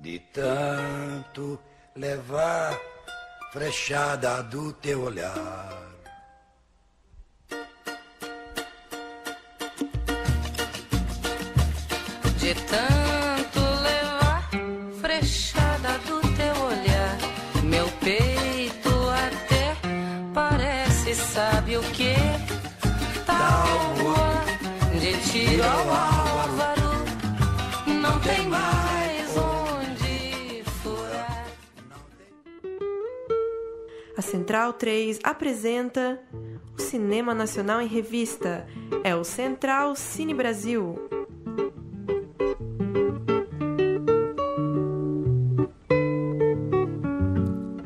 De tanto levar frechada do teu olhar. De tanto levar frechada do teu olhar, meu peito até parece, sabe o que? Tábua de tiro ao álvaro, Central 3 apresenta o Cinema Nacional em Revista. É o Central Cine Brasil.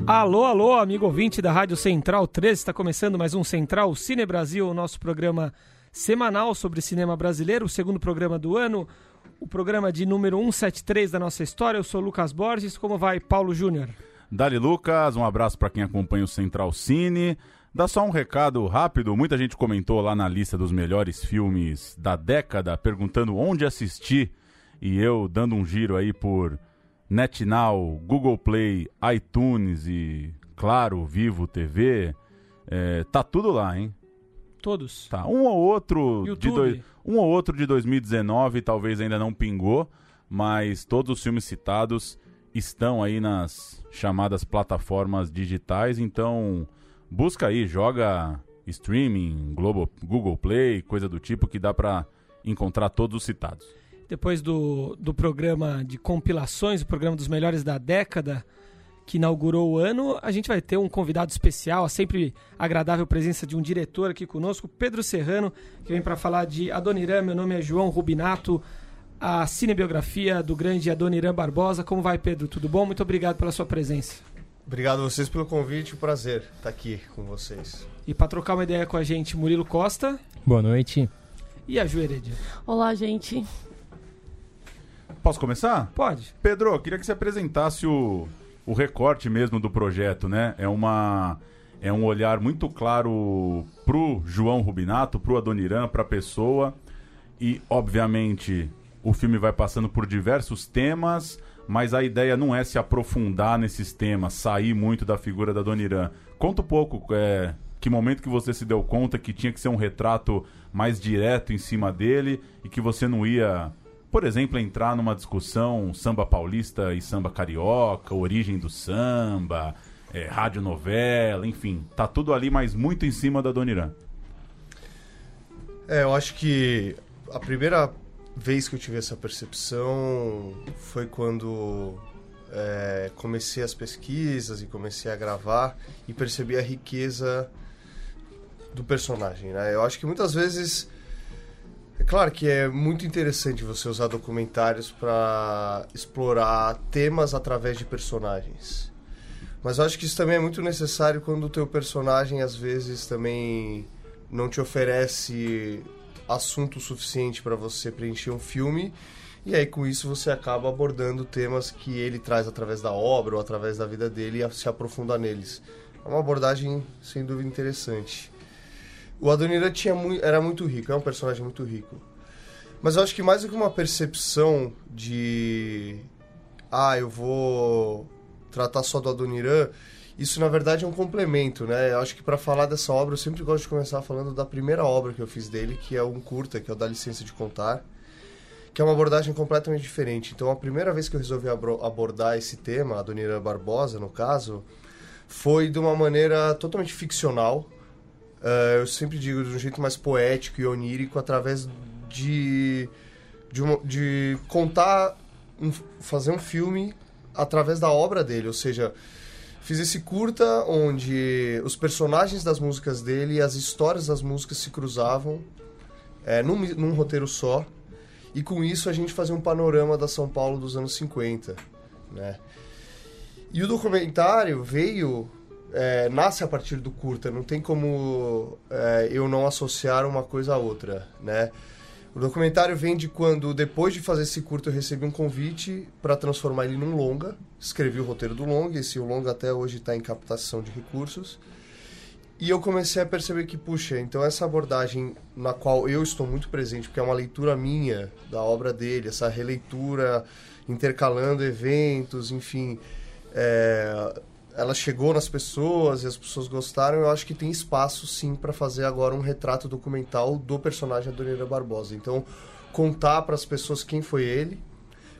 Alô, alô, amigo ouvinte da Rádio Central 13, está começando mais um Central Cine Brasil, o nosso programa semanal sobre cinema brasileiro, o segundo programa do ano, o programa de número 173 da nossa história. Eu sou Lucas Borges, como vai Paulo Júnior? Dali Lucas, um abraço para quem acompanha o Central Cine. Dá só um recado rápido, muita gente comentou lá na lista dos melhores filmes da década, perguntando onde assistir, e eu dando um giro aí por NetNow, Google Play, iTunes e, claro, Vivo TV, é, tá tudo lá, hein? Todos. Tá, um ou outro de YouTube. dois, um ou outro de 2019 talvez ainda não pingou, mas todos os filmes citados estão aí nas chamadas plataformas digitais, então busca aí, joga streaming, Globo, Google Play, coisa do tipo que dá pra encontrar todos os citados. Depois do, do programa de compilações, o programa dos melhores da década, que inaugurou o ano, a gente vai ter um convidado especial, a sempre agradável presença de um diretor aqui conosco, Pedro Serrano, que vem para falar de Adoniran. Meu nome é João Rubinato, a cinebiografia do grande Adoniran Barbosa. Como vai, Pedro? Tudo bom? Muito obrigado pela sua presença. Obrigado a vocês pelo convite, um prazer estar aqui com vocês. E para trocar uma ideia com a gente, Murilo Costa Boa noite. e a Ju Heredia. Olá, gente. Posso começar? Pode. Pedro, eu queria que você apresentasse o, o recorte mesmo do projeto, né? É uma é um olhar muito claro pro João Rubinato, pro Adoniran, pra pessoa e obviamente o filme vai passando por diversos temas, mas a ideia não é se aprofundar nesses temas, sair muito da figura da Adoniran. Conta um pouco, é, que momento que você se deu conta que tinha que ser um retrato mais direto em cima dele e que você não ia por exemplo, entrar numa discussão samba paulista e samba carioca, origem do samba, é, radionovela, enfim, tá tudo ali, mas muito em cima da Dona É, eu acho que a primeira vez que eu tive essa percepção foi quando é, comecei as pesquisas e comecei a gravar e percebi a riqueza do personagem. Né? Eu acho que muitas vezes é claro que é muito interessante você usar documentários para explorar temas através de personagens. Mas eu acho que isso também é muito necessário quando o teu personagem às vezes também não te oferece assunto suficiente para você preencher um filme. E aí com isso você acaba abordando temas que ele traz através da obra ou através da vida dele e se aprofunda neles. É uma abordagem sem dúvida interessante. O Adoniran tinha era muito rico, é um personagem muito rico. Mas eu acho que mais do que uma percepção de. Ah, eu vou tratar só do Adoniran, isso na verdade é um complemento, né? Eu acho que para falar dessa obra eu sempre gosto de começar falando da primeira obra que eu fiz dele, que é um curta, que é o Da Licença de Contar, que é uma abordagem completamente diferente. Então a primeira vez que eu resolvi abordar esse tema, Adoniran Barbosa no caso, foi de uma maneira totalmente ficcional Uh, eu sempre digo de um jeito mais poético e onírico, através de, de, uma, de contar, um, fazer um filme através da obra dele. Ou seja, fiz esse curta onde os personagens das músicas dele e as histórias das músicas se cruzavam é, num, num roteiro só. E com isso a gente fazia um panorama da São Paulo dos anos 50, né? E o documentário veio é, nasce a partir do curta, não tem como é, eu não associar uma coisa a outra, né? O documentário vem de quando, depois de fazer esse curta, eu recebi um convite para transformar ele num longa. Escrevi o roteiro do longa, esse longa até hoje está em captação de recursos. E eu comecei a perceber que, puxa, então essa abordagem na qual eu estou muito presente, porque é uma leitura minha da obra dele, essa releitura intercalando eventos, enfim, é, ela chegou nas pessoas e as pessoas gostaram. Eu acho que tem espaço sim para fazer agora um retrato documental do personagem Adoniran Barbosa. Então, contar para as pessoas quem foi ele,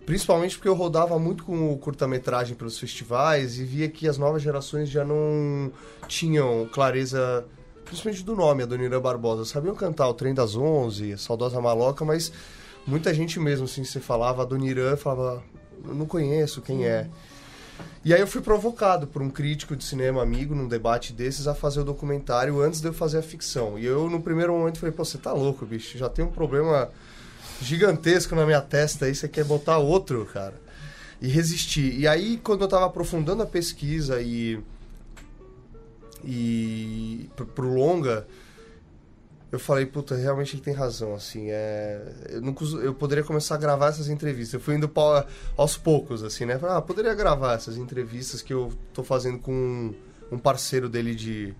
principalmente porque eu rodava muito com o curta-metragem pelos festivais e via que as novas gerações já não tinham clareza, principalmente do nome Adoniran Barbosa. Sabiam cantar o Trem das Onze, Saudosa Maloca, mas muita gente mesmo, assim, você falava Adoniran, falava, não conheço quem é. E aí eu fui provocado por um crítico de cinema amigo num debate desses a fazer o documentário antes de eu fazer a ficção. E eu no primeiro momento falei, pô, você tá louco, bicho, já tem um problema gigantesco na minha testa aí, você quer botar outro, cara. E resisti. E aí quando eu tava aprofundando a pesquisa e e pro, longa, eu falei, puta, realmente ele tem razão, assim, é... Eu, eu poderia começar a gravar essas entrevistas. Eu fui indo aos poucos, assim, né? Falei, ah, poderia gravar essas entrevistas que eu tô fazendo com um parceiro dele de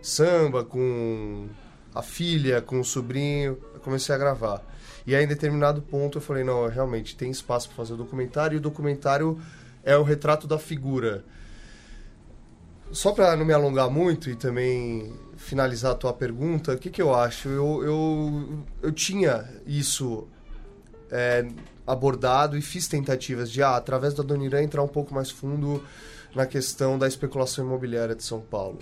samba, com a filha, com o sobrinho. Eu comecei a gravar. E aí, em determinado ponto, eu falei, não, realmente, tem espaço para fazer o documentário. E o documentário é o retrato da figura. Só para não me alongar muito e também finalizar a tua pergunta, o que, que eu acho? Eu, eu, eu tinha isso é, abordado e fiz tentativas de, ah, através da Dona Irã, entrar um pouco mais fundo na questão da especulação imobiliária de São Paulo.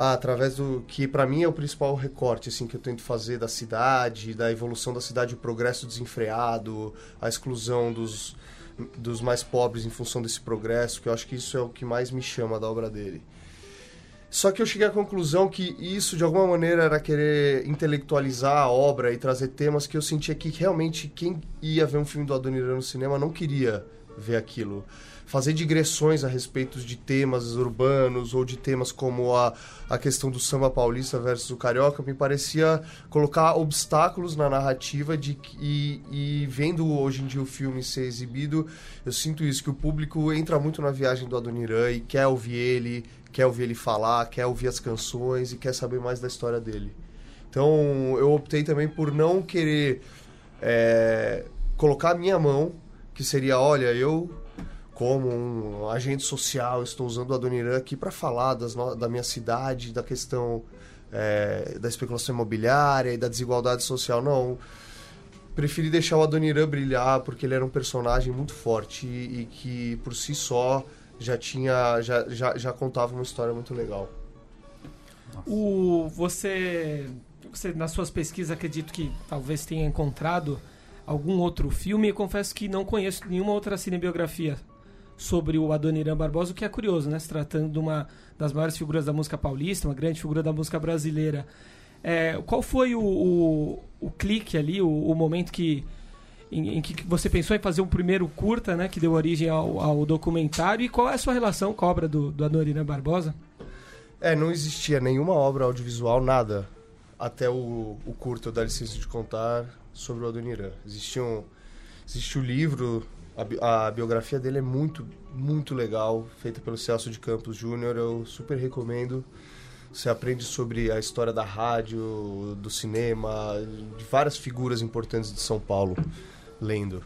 Ah, através do que para mim é o principal recorte assim que eu tento fazer da cidade, da evolução da cidade, o progresso desenfreado, a exclusão dos dos mais pobres em função desse progresso, que eu acho que isso é o que mais me chama da obra dele. Só que eu cheguei à conclusão que isso, de alguma maneira, era querer intelectualizar a obra e trazer temas que eu sentia que realmente quem ia ver um filme do Adoniran no cinema não queria ver aquilo. Fazer digressões a respeito de temas urbanos ou de temas como a, a questão do samba paulista versus o carioca me parecia colocar obstáculos na narrativa de, e, e vendo hoje em dia o filme ser exibido, eu sinto isso, que o público entra muito na viagem do Adoniran e quer ouvir ele, quer ouvir ele falar, quer ouvir as canções e quer saber mais da história dele. Então eu optei também por não querer é, colocar a minha mão, que seria, olha, eu como um agente social estou usando o Adoniran aqui para falar das da minha cidade, da questão é, da especulação imobiliária e da desigualdade social. Não, preferi deixar o Adoniran brilhar porque ele era um personagem muito forte e, e que por si só já tinha já, já, já contava uma história muito legal. O você você nas suas pesquisas acredito que talvez tenha encontrado algum outro filme. Eu confesso que não conheço nenhuma outra cinebiografia sobre o Adoniran Barbosa, o que é curioso, né? Se tratando de uma das maiores figuras da música paulista, uma grande figura da música brasileira. É, qual foi o, o, o clique ali, o, o momento que em, em, que você pensou em fazer um primeiro curta, né, que deu origem ao, ao documentário, e qual é a sua relação com a obra do, do Adoniran Barbosa? É, não existia nenhuma obra audiovisual, nada, até o, o curta, Dá Licença de Contar, sobre o Adoniran. Existia, um, existe o livro, a, a, biografia dele é muito, muito legal, feita pelo Celso de Campos Júnior, eu super recomendo. Você aprende sobre a história da rádio, do cinema, de várias figuras importantes de São Paulo lendo.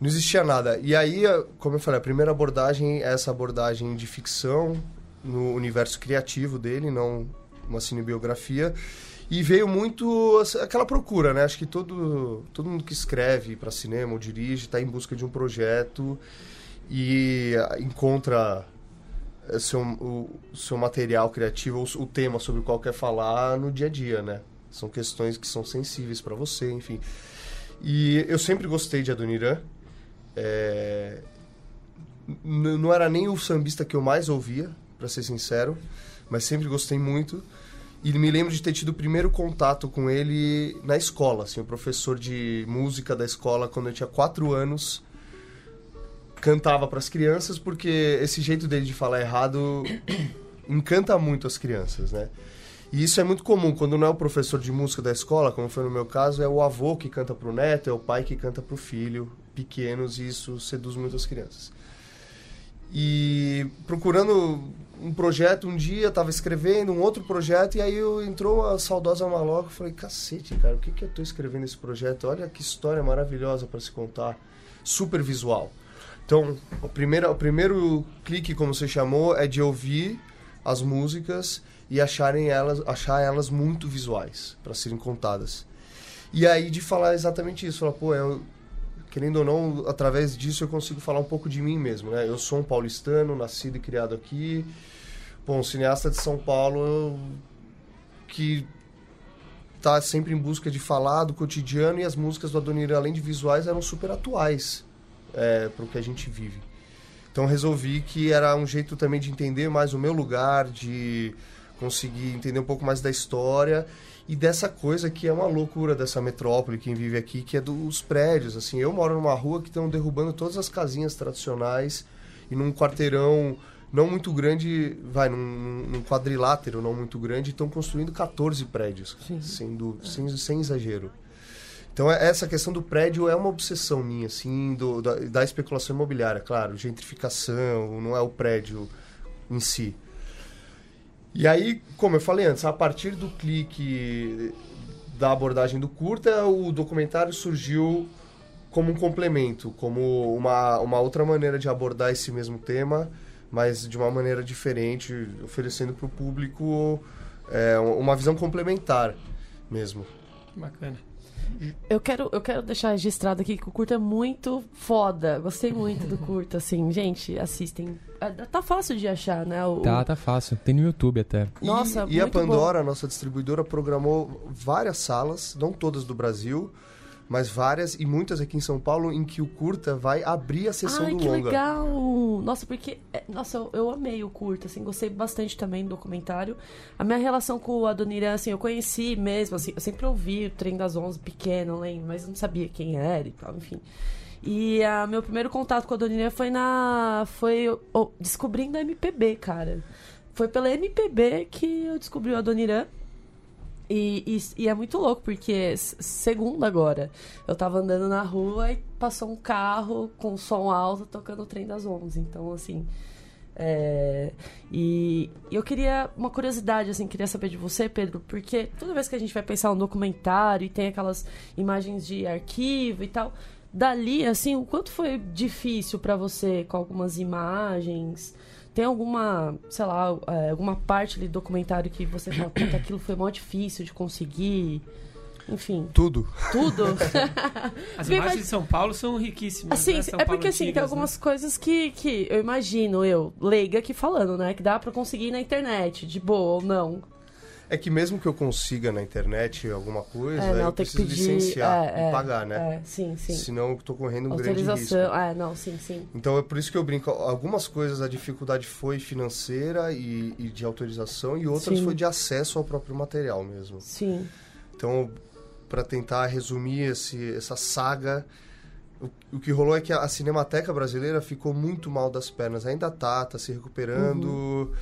Não existia nada. E aí, como eu falei, a primeira abordagem é essa abordagem de ficção no universo criativo dele, não uma cinebiografia. E veio muito aquela procura, né? Acho que todo, todo mundo que escreve para cinema ou dirige está em busca de um projeto e encontra seu, o seu material criativo, o, o tema sobre o qual quer falar no dia a dia, né? São questões que são sensíveis para você, enfim. E eu sempre gostei de Adoniran. É... Não era nem o sambista que eu mais ouvia, para ser sincero, mas sempre gostei muito. E me lembro de ter tido o primeiro contato com ele na escola, assim, o professor de música da escola, quando eu tinha quatro anos, cantava para as crianças, porque esse jeito dele de falar errado encanta muito as crianças, né? E isso é muito comum, quando não é o professor de música da escola, como foi no meu caso, é o avô que canta para o neto, é o pai que canta para o filho, pequenos, e isso seduz muitas crianças. E procurando um projeto um dia, tava escrevendo um outro projeto, e aí eu, entrou a saudosa maloca. Eu falei, cacete, cara, o que, que eu tô escrevendo nesse projeto? Olha que história maravilhosa para se contar. Super visual. Então, o primeiro, o primeiro clique, como você chamou, é de ouvir as músicas e acharem elas, achar elas muito visuais para serem contadas. E aí de falar exatamente isso, falar, pô, eu, querendo ou não, através disso eu consigo falar um pouco de mim mesmo, né? Eu sou um paulistano, nascido e criado aqui, bom, cineasta de São Paulo que tá sempre em busca de falar do cotidiano e as músicas do Adonir, além de visuais, eram super atuais é, para o que a gente vive. Então resolvi que era um jeito também de entender mais o meu lugar, de conseguir entender um pouco mais da história e dessa coisa que é uma loucura dessa metrópole, quem vive aqui, que é dos prédios. Assim, eu moro numa rua que estão derrubando todas as casinhas tradicionais e num quarteirão não muito grande, vai, num, num quadrilátero não muito grande, estão construindo 14 prédios, sendo, sem, sem exagero. Então, é- essa questão do prédio é uma obsessão minha, assim, do, da, da especulação imobiliária, claro, gentrificação, não é o prédio em si. E aí, como eu falei antes, a partir do clique da abordagem do curta, o documentário surgiu como um complemento, como uma, uma outra maneira de abordar esse mesmo tema, mas de uma maneira diferente, oferecendo para o público é, uma visão complementar mesmo. Bacana. Eu quero, eu quero deixar registrado aqui que o curto é muito foda. Gostei muito do curto, assim. Gente, assistem. É, Tá fácil de achar, né? O, Tá, tá fácil. Tem no YouTube até. E- Nossa, e, a muito bom. Pandora, nossa distribuidora, programou várias salas, não todas do Brasil, mas várias e muitas aqui em São Paulo, em que o curta vai abrir a sessão Ai, do que longa. legal! Nossa, porque. é, Nossa, eu, eu amei o curto, assim, gostei bastante também do documentário. A minha relação com o Adoniran, assim, eu conheci mesmo, assim, eu sempre ouvi o Trem das Onze pequeno, lembro, mas não sabia quem era e tal, enfim. E a meu primeiro contato com o Adoniran foi na. Foi oh, descobrindo a MPB, cara. Foi pela MPB que eu descobri o Adoniran. E, e, e é muito louco, porque segunda agora, eu tava andando na rua e passou um carro com som alto tocando o trem das 11. Então, assim. é, e eu queria uma curiosidade, assim, queria saber de você, Pedro, porque toda vez que a gente vai pensar um documentário e tem aquelas imagens de arquivo e tal, dali, assim, o quanto foi difícil pra você com algumas imagens? Tem alguma, sei lá, é, alguma parte do documentário que você fala, puta, aquilo foi mó difícil de conseguir? Enfim, Tudo. tudo. As Bem, imagens mas- de São Paulo são riquíssimas. Assim, né? São é porque assim, tem antigas, algumas né? coisas que, que eu imagino, eu, leiga aqui falando, né? Que dá pra conseguir na internet, de boa ou não. É que mesmo que eu consiga na internet alguma coisa, É, não, eu preciso pedir. licenciar é, e é, pagar, né? É, sim, sim. Senão eu tô correndo um grande Autorização. risco. É, não, sim, sim. Então é por isso que eu brinco. Algumas coisas a dificuldade foi financeira e, e de autorização, e outras Sim. foi de acesso ao próprio material mesmo. Sim. Então, para tentar resumir esse, essa saga, o, o que rolou é que a, a Cinemateca brasileira ficou muito mal das pernas. Ainda tá, tá se recuperando.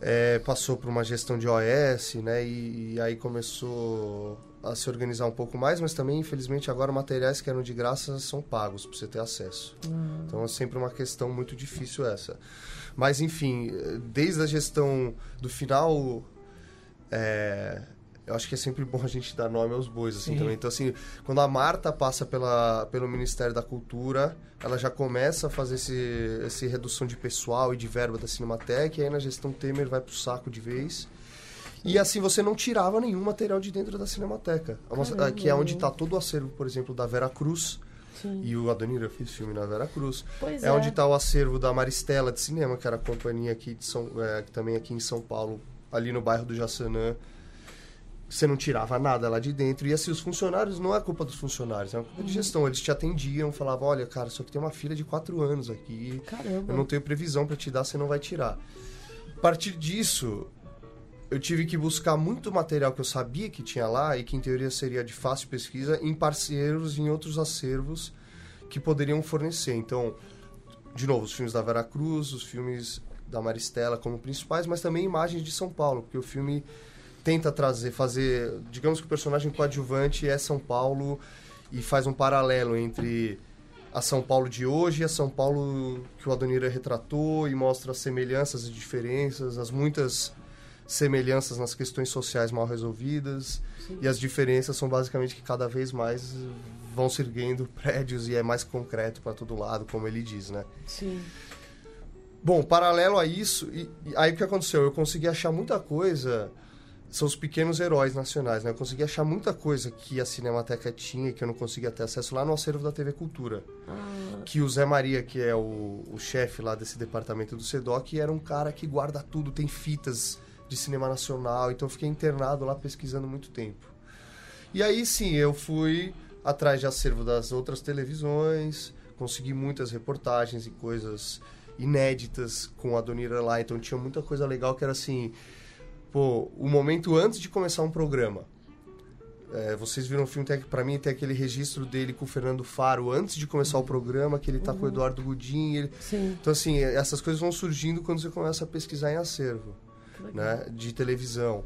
É, passou por uma gestão de OS, né? E, e aí começou a se organizar um pouco mais, mas também, infelizmente, agora materiais que eram de graça são pagos para você ter acesso. Então é sempre uma questão muito difícil essa. Mas, enfim, desde a gestão do final. é, eu acho que é sempre bom a gente dar nome aos bois, assim, Sim. também. Então, assim, quando a Marta passa pela, pelo Ministério da Cultura, ela já começa a fazer esse, esse redução de pessoal e de verba da Cinemateca, e aí na gestão Temer vai pro saco de vez. E assim você não tirava nenhum material de dentro da Cinemateca. Caramba. que é onde está todo o acervo, por exemplo, da Vera Cruz. Sim. E o Adonir, eu fiz filme na Vera Cruz. Pois É, é. onde está o acervo da Maristela de Cinema, que era a companhia aqui de São, é, também aqui em São Paulo, ali no bairro do Jaçanã. Você não tirava nada lá de dentro. E assim, os funcionários, não é culpa dos funcionários, é uma culpa de gestão. Eles te atendiam, falavam, olha, cara, só que tem uma filha de quatro anos aqui. Caramba. Eu não tenho previsão para te dar, você não vai tirar. A partir disso, eu tive que buscar muito material que eu sabia que tinha lá e que em teoria seria de fácil pesquisa em parceiros em outros acervos que poderiam fornecer. Então, de novo, os filmes da Vera Cruz, os filmes da Maristela como principais, mas também imagens de São Paulo, porque o filme tenta trazer, fazer, digamos que o personagem coadjuvante é São Paulo e faz um paralelo entre a São Paulo de hoje e a São Paulo que o Adonira retratou e mostra as semelhanças e diferenças, as muitas semelhanças nas questões sociais mal resolvidas e as diferenças são basicamente que cada vez mais vão se erguendo prédios e é mais concreto para todo lado, como ele diz, né? Sim. Bom, paralelo a isso, e, e aí o que aconteceu? Eu consegui achar muita coisa, são os pequenos heróis nacionais, né? Eu consegui achar muita coisa que a Cinemateca tinha e que eu não conseguia ter acesso lá no acervo da TV Cultura. Ah, Que o Zé Maria, que é o, o chefe lá desse departamento do SEDOC, era um cara que guarda tudo, tem fitas de cinema nacional, então eu fiquei internado lá pesquisando muito tempo. E aí sim, eu fui atrás de acervo das outras televisões, consegui muitas reportagens e coisas inéditas com a Donira lá, então tinha muita coisa legal que era assim, pô, o momento antes de começar um programa. É, vocês viram o filme, tem, pra mim tem aquele registro dele com o Fernando Faro antes de começar o programa, que ele tá com o Eduardo Godin. Ele... Então, assim, essas coisas vão surgindo quando você começa a pesquisar em acervo né, de televisão.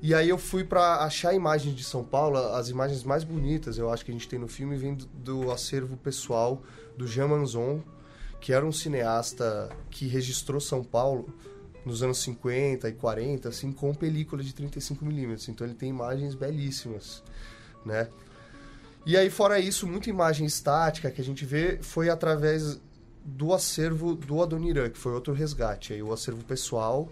E aí eu fui para achar imagens de São Paulo, as imagens mais bonitas, eu acho que a gente tem no filme, vem do, do acervo pessoal do Jean Manzon, que era um cineasta que registrou São Paulo nos anos 50 e 40, assim, com película de 35mm. Então ele tem imagens belíssimas, né? E aí, fora isso, muita imagem estática que a gente vê foi através do acervo do Adoniran, que foi outro resgate. Aí o acervo pessoal,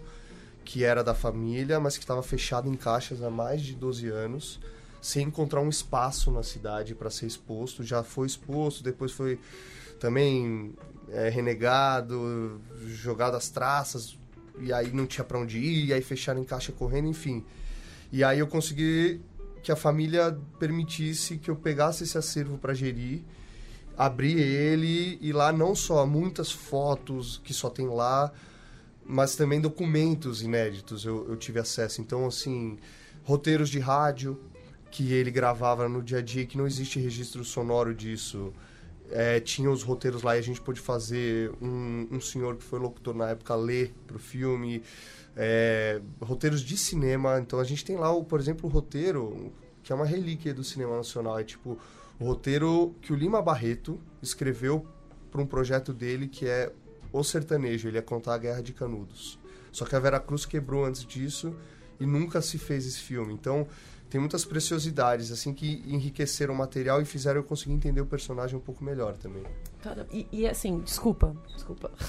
que era da família, mas que estava fechado em caixas há mais de 12 anos, sem encontrar um espaço na cidade para ser exposto. Já foi exposto, depois foi também é, renegado, jogado às traças, e aí não tinha para onde ir, e aí fecharam em caixa correndo, enfim. E aí eu consegui que a família permitisse que eu pegasse esse acervo para gerir, abrir ele e lá não só muitas fotos que só tem lá, mas também documentos inéditos eu, eu tive acesso. Então, assim, roteiros de rádio que ele gravava no dia a dia, que não existe registro sonoro disso. É, tinha os roteiros lá e a gente pôde fazer um, um senhor que foi locutor na época ler pro filme. É, roteiros de cinema. Então a gente tem lá, o, por exemplo, o roteiro, que é uma relíquia do cinema nacional. É tipo o roteiro que o Lima Barreto escreveu para um projeto dele que é O Sertanejo. Ele ia contar a Guerra de Canudos. Só que a Vera Cruz quebrou antes disso e nunca se fez esse filme. Então tem muitas preciosidades assim que enriqueceram o material e fizeram eu conseguir entender o personagem um pouco melhor também. Cara, e, e assim, desculpa, desculpa.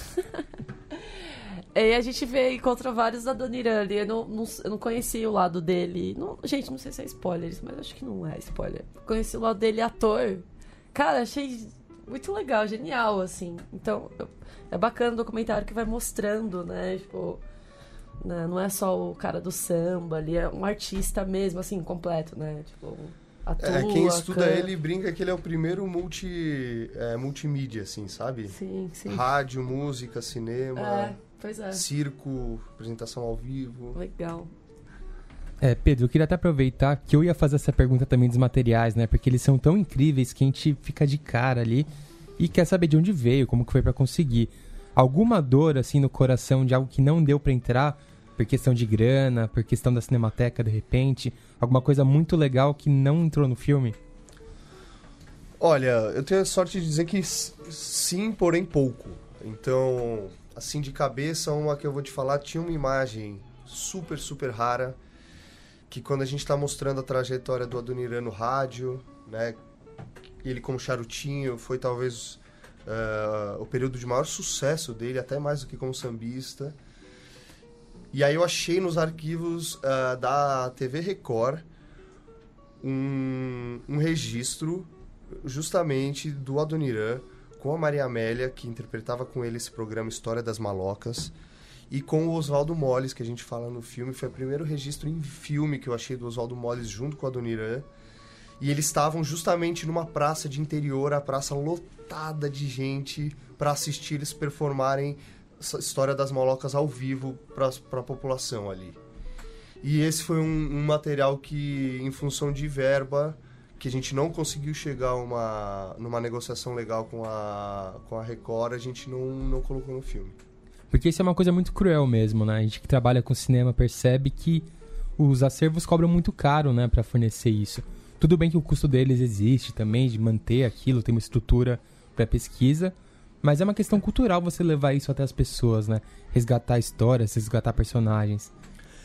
E a gente vê, encontra vários da ali. Eu não, não, eu não conhecia o lado dele. Não, gente, não sei se é spoiler, mas acho que não é spoiler. Conheci o lado dele ator. Cara, achei muito legal, genial, assim. Então, é bacana o documentário que vai mostrando, né? Tipo, né, não é só o cara do samba ali, é um artista mesmo, assim, completo, né? Tipo, atua, É, quem estuda canta. ele brinca que ele é o primeiro multi, é, multimídia, assim, sabe? Sim, sim. Rádio, música, cinema, É, pois é. circo, apresentação ao vivo. Legal. É, Pedro, eu queria até aproveitar que eu ia fazer essa pergunta também dos materiais, né? Porque eles são tão incríveis que a gente fica de cara ali e quer saber de onde veio, como que foi pra conseguir. Alguma dor, assim, no coração de algo que não deu pra entrar, por questão de grana, por questão da cinemateca, de repente? Alguma coisa muito legal que não entrou no filme? Olha, eu tenho a sorte de dizer que sim, porém pouco. Então, assim de cabeça, uma que eu vou te falar tinha uma imagem super, super rara que quando a gente está mostrando a trajetória do Adoniran no rádio, né, ele como charutinho foi talvez eh, o período de maior sucesso dele, até mais do que como sambista. E aí eu achei nos arquivos eh, da TV Record um, um registro justamente do Adoniran com a Maria Amélia, que interpretava com ele esse programa História das Malocas, e com o Oswaldo Molles, que a gente fala no filme. Foi o primeiro registro em filme que eu achei do Oswaldo Molles junto com a Adoniran. E eles estavam justamente numa praça de interior, a praça lotada de gente para assistir eles performarem História das Malocas ao vivo para a população ali. E esse foi um, um material que, em função de verba, que a gente não conseguiu chegar uma, numa negociação legal com a, com a Record, a gente não, não colocou no filme. Porque isso é uma coisa muito cruel mesmo, né? A gente que trabalha com cinema percebe que os acervos cobram muito caro, né, para fornecer isso. Tudo bem que o custo deles existe também, de manter aquilo, tem uma estrutura pra pesquisa, mas é uma questão cultural você levar isso até as pessoas, né? Resgatar histórias, resgatar personagens.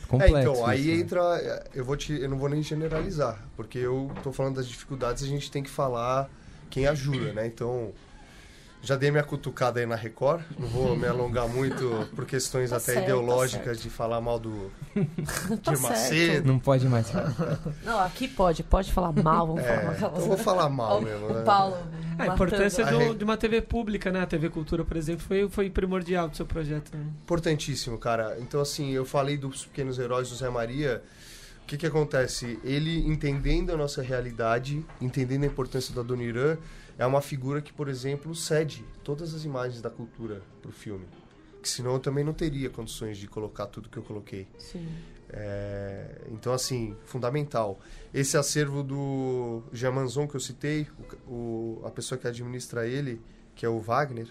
Complexo. É, então, aí né? entra. Eu, vou te, eu não vou nem generalizar, porque eu tô falando das dificuldades, a gente tem que falar quem ajuda, né? Então, já dei minha cutucada aí na Record, não vou me alongar muito por questões Tá até certo, tá ideológicas certo. de falar mal do Tá Macedo. Não pode mais. Não, aqui pode, pode falar mal, vamos É, falar mal. eu vou falar mal Ó, mesmo, O né? Paulo. A importância do- de uma TV pública, né? A TV Cultura, por exemplo, foi, foi primordial do seu projeto. Né? Importantíssimo, cara. Então, assim, eu falei dos pequenos heróis do Zé Maria. O que que acontece? Ele, entendendo a nossa realidade, entendendo a importância da Dona Irã, é uma figura que, por exemplo, cede todas as imagens da cultura pro filme. Que senão eu também não teria condições de colocar tudo que eu coloquei. Sim. É, então, assim, fundamental. Esse acervo do Jamanzon que eu citei, o, o- a pessoa que administra ele, que é o Wagner,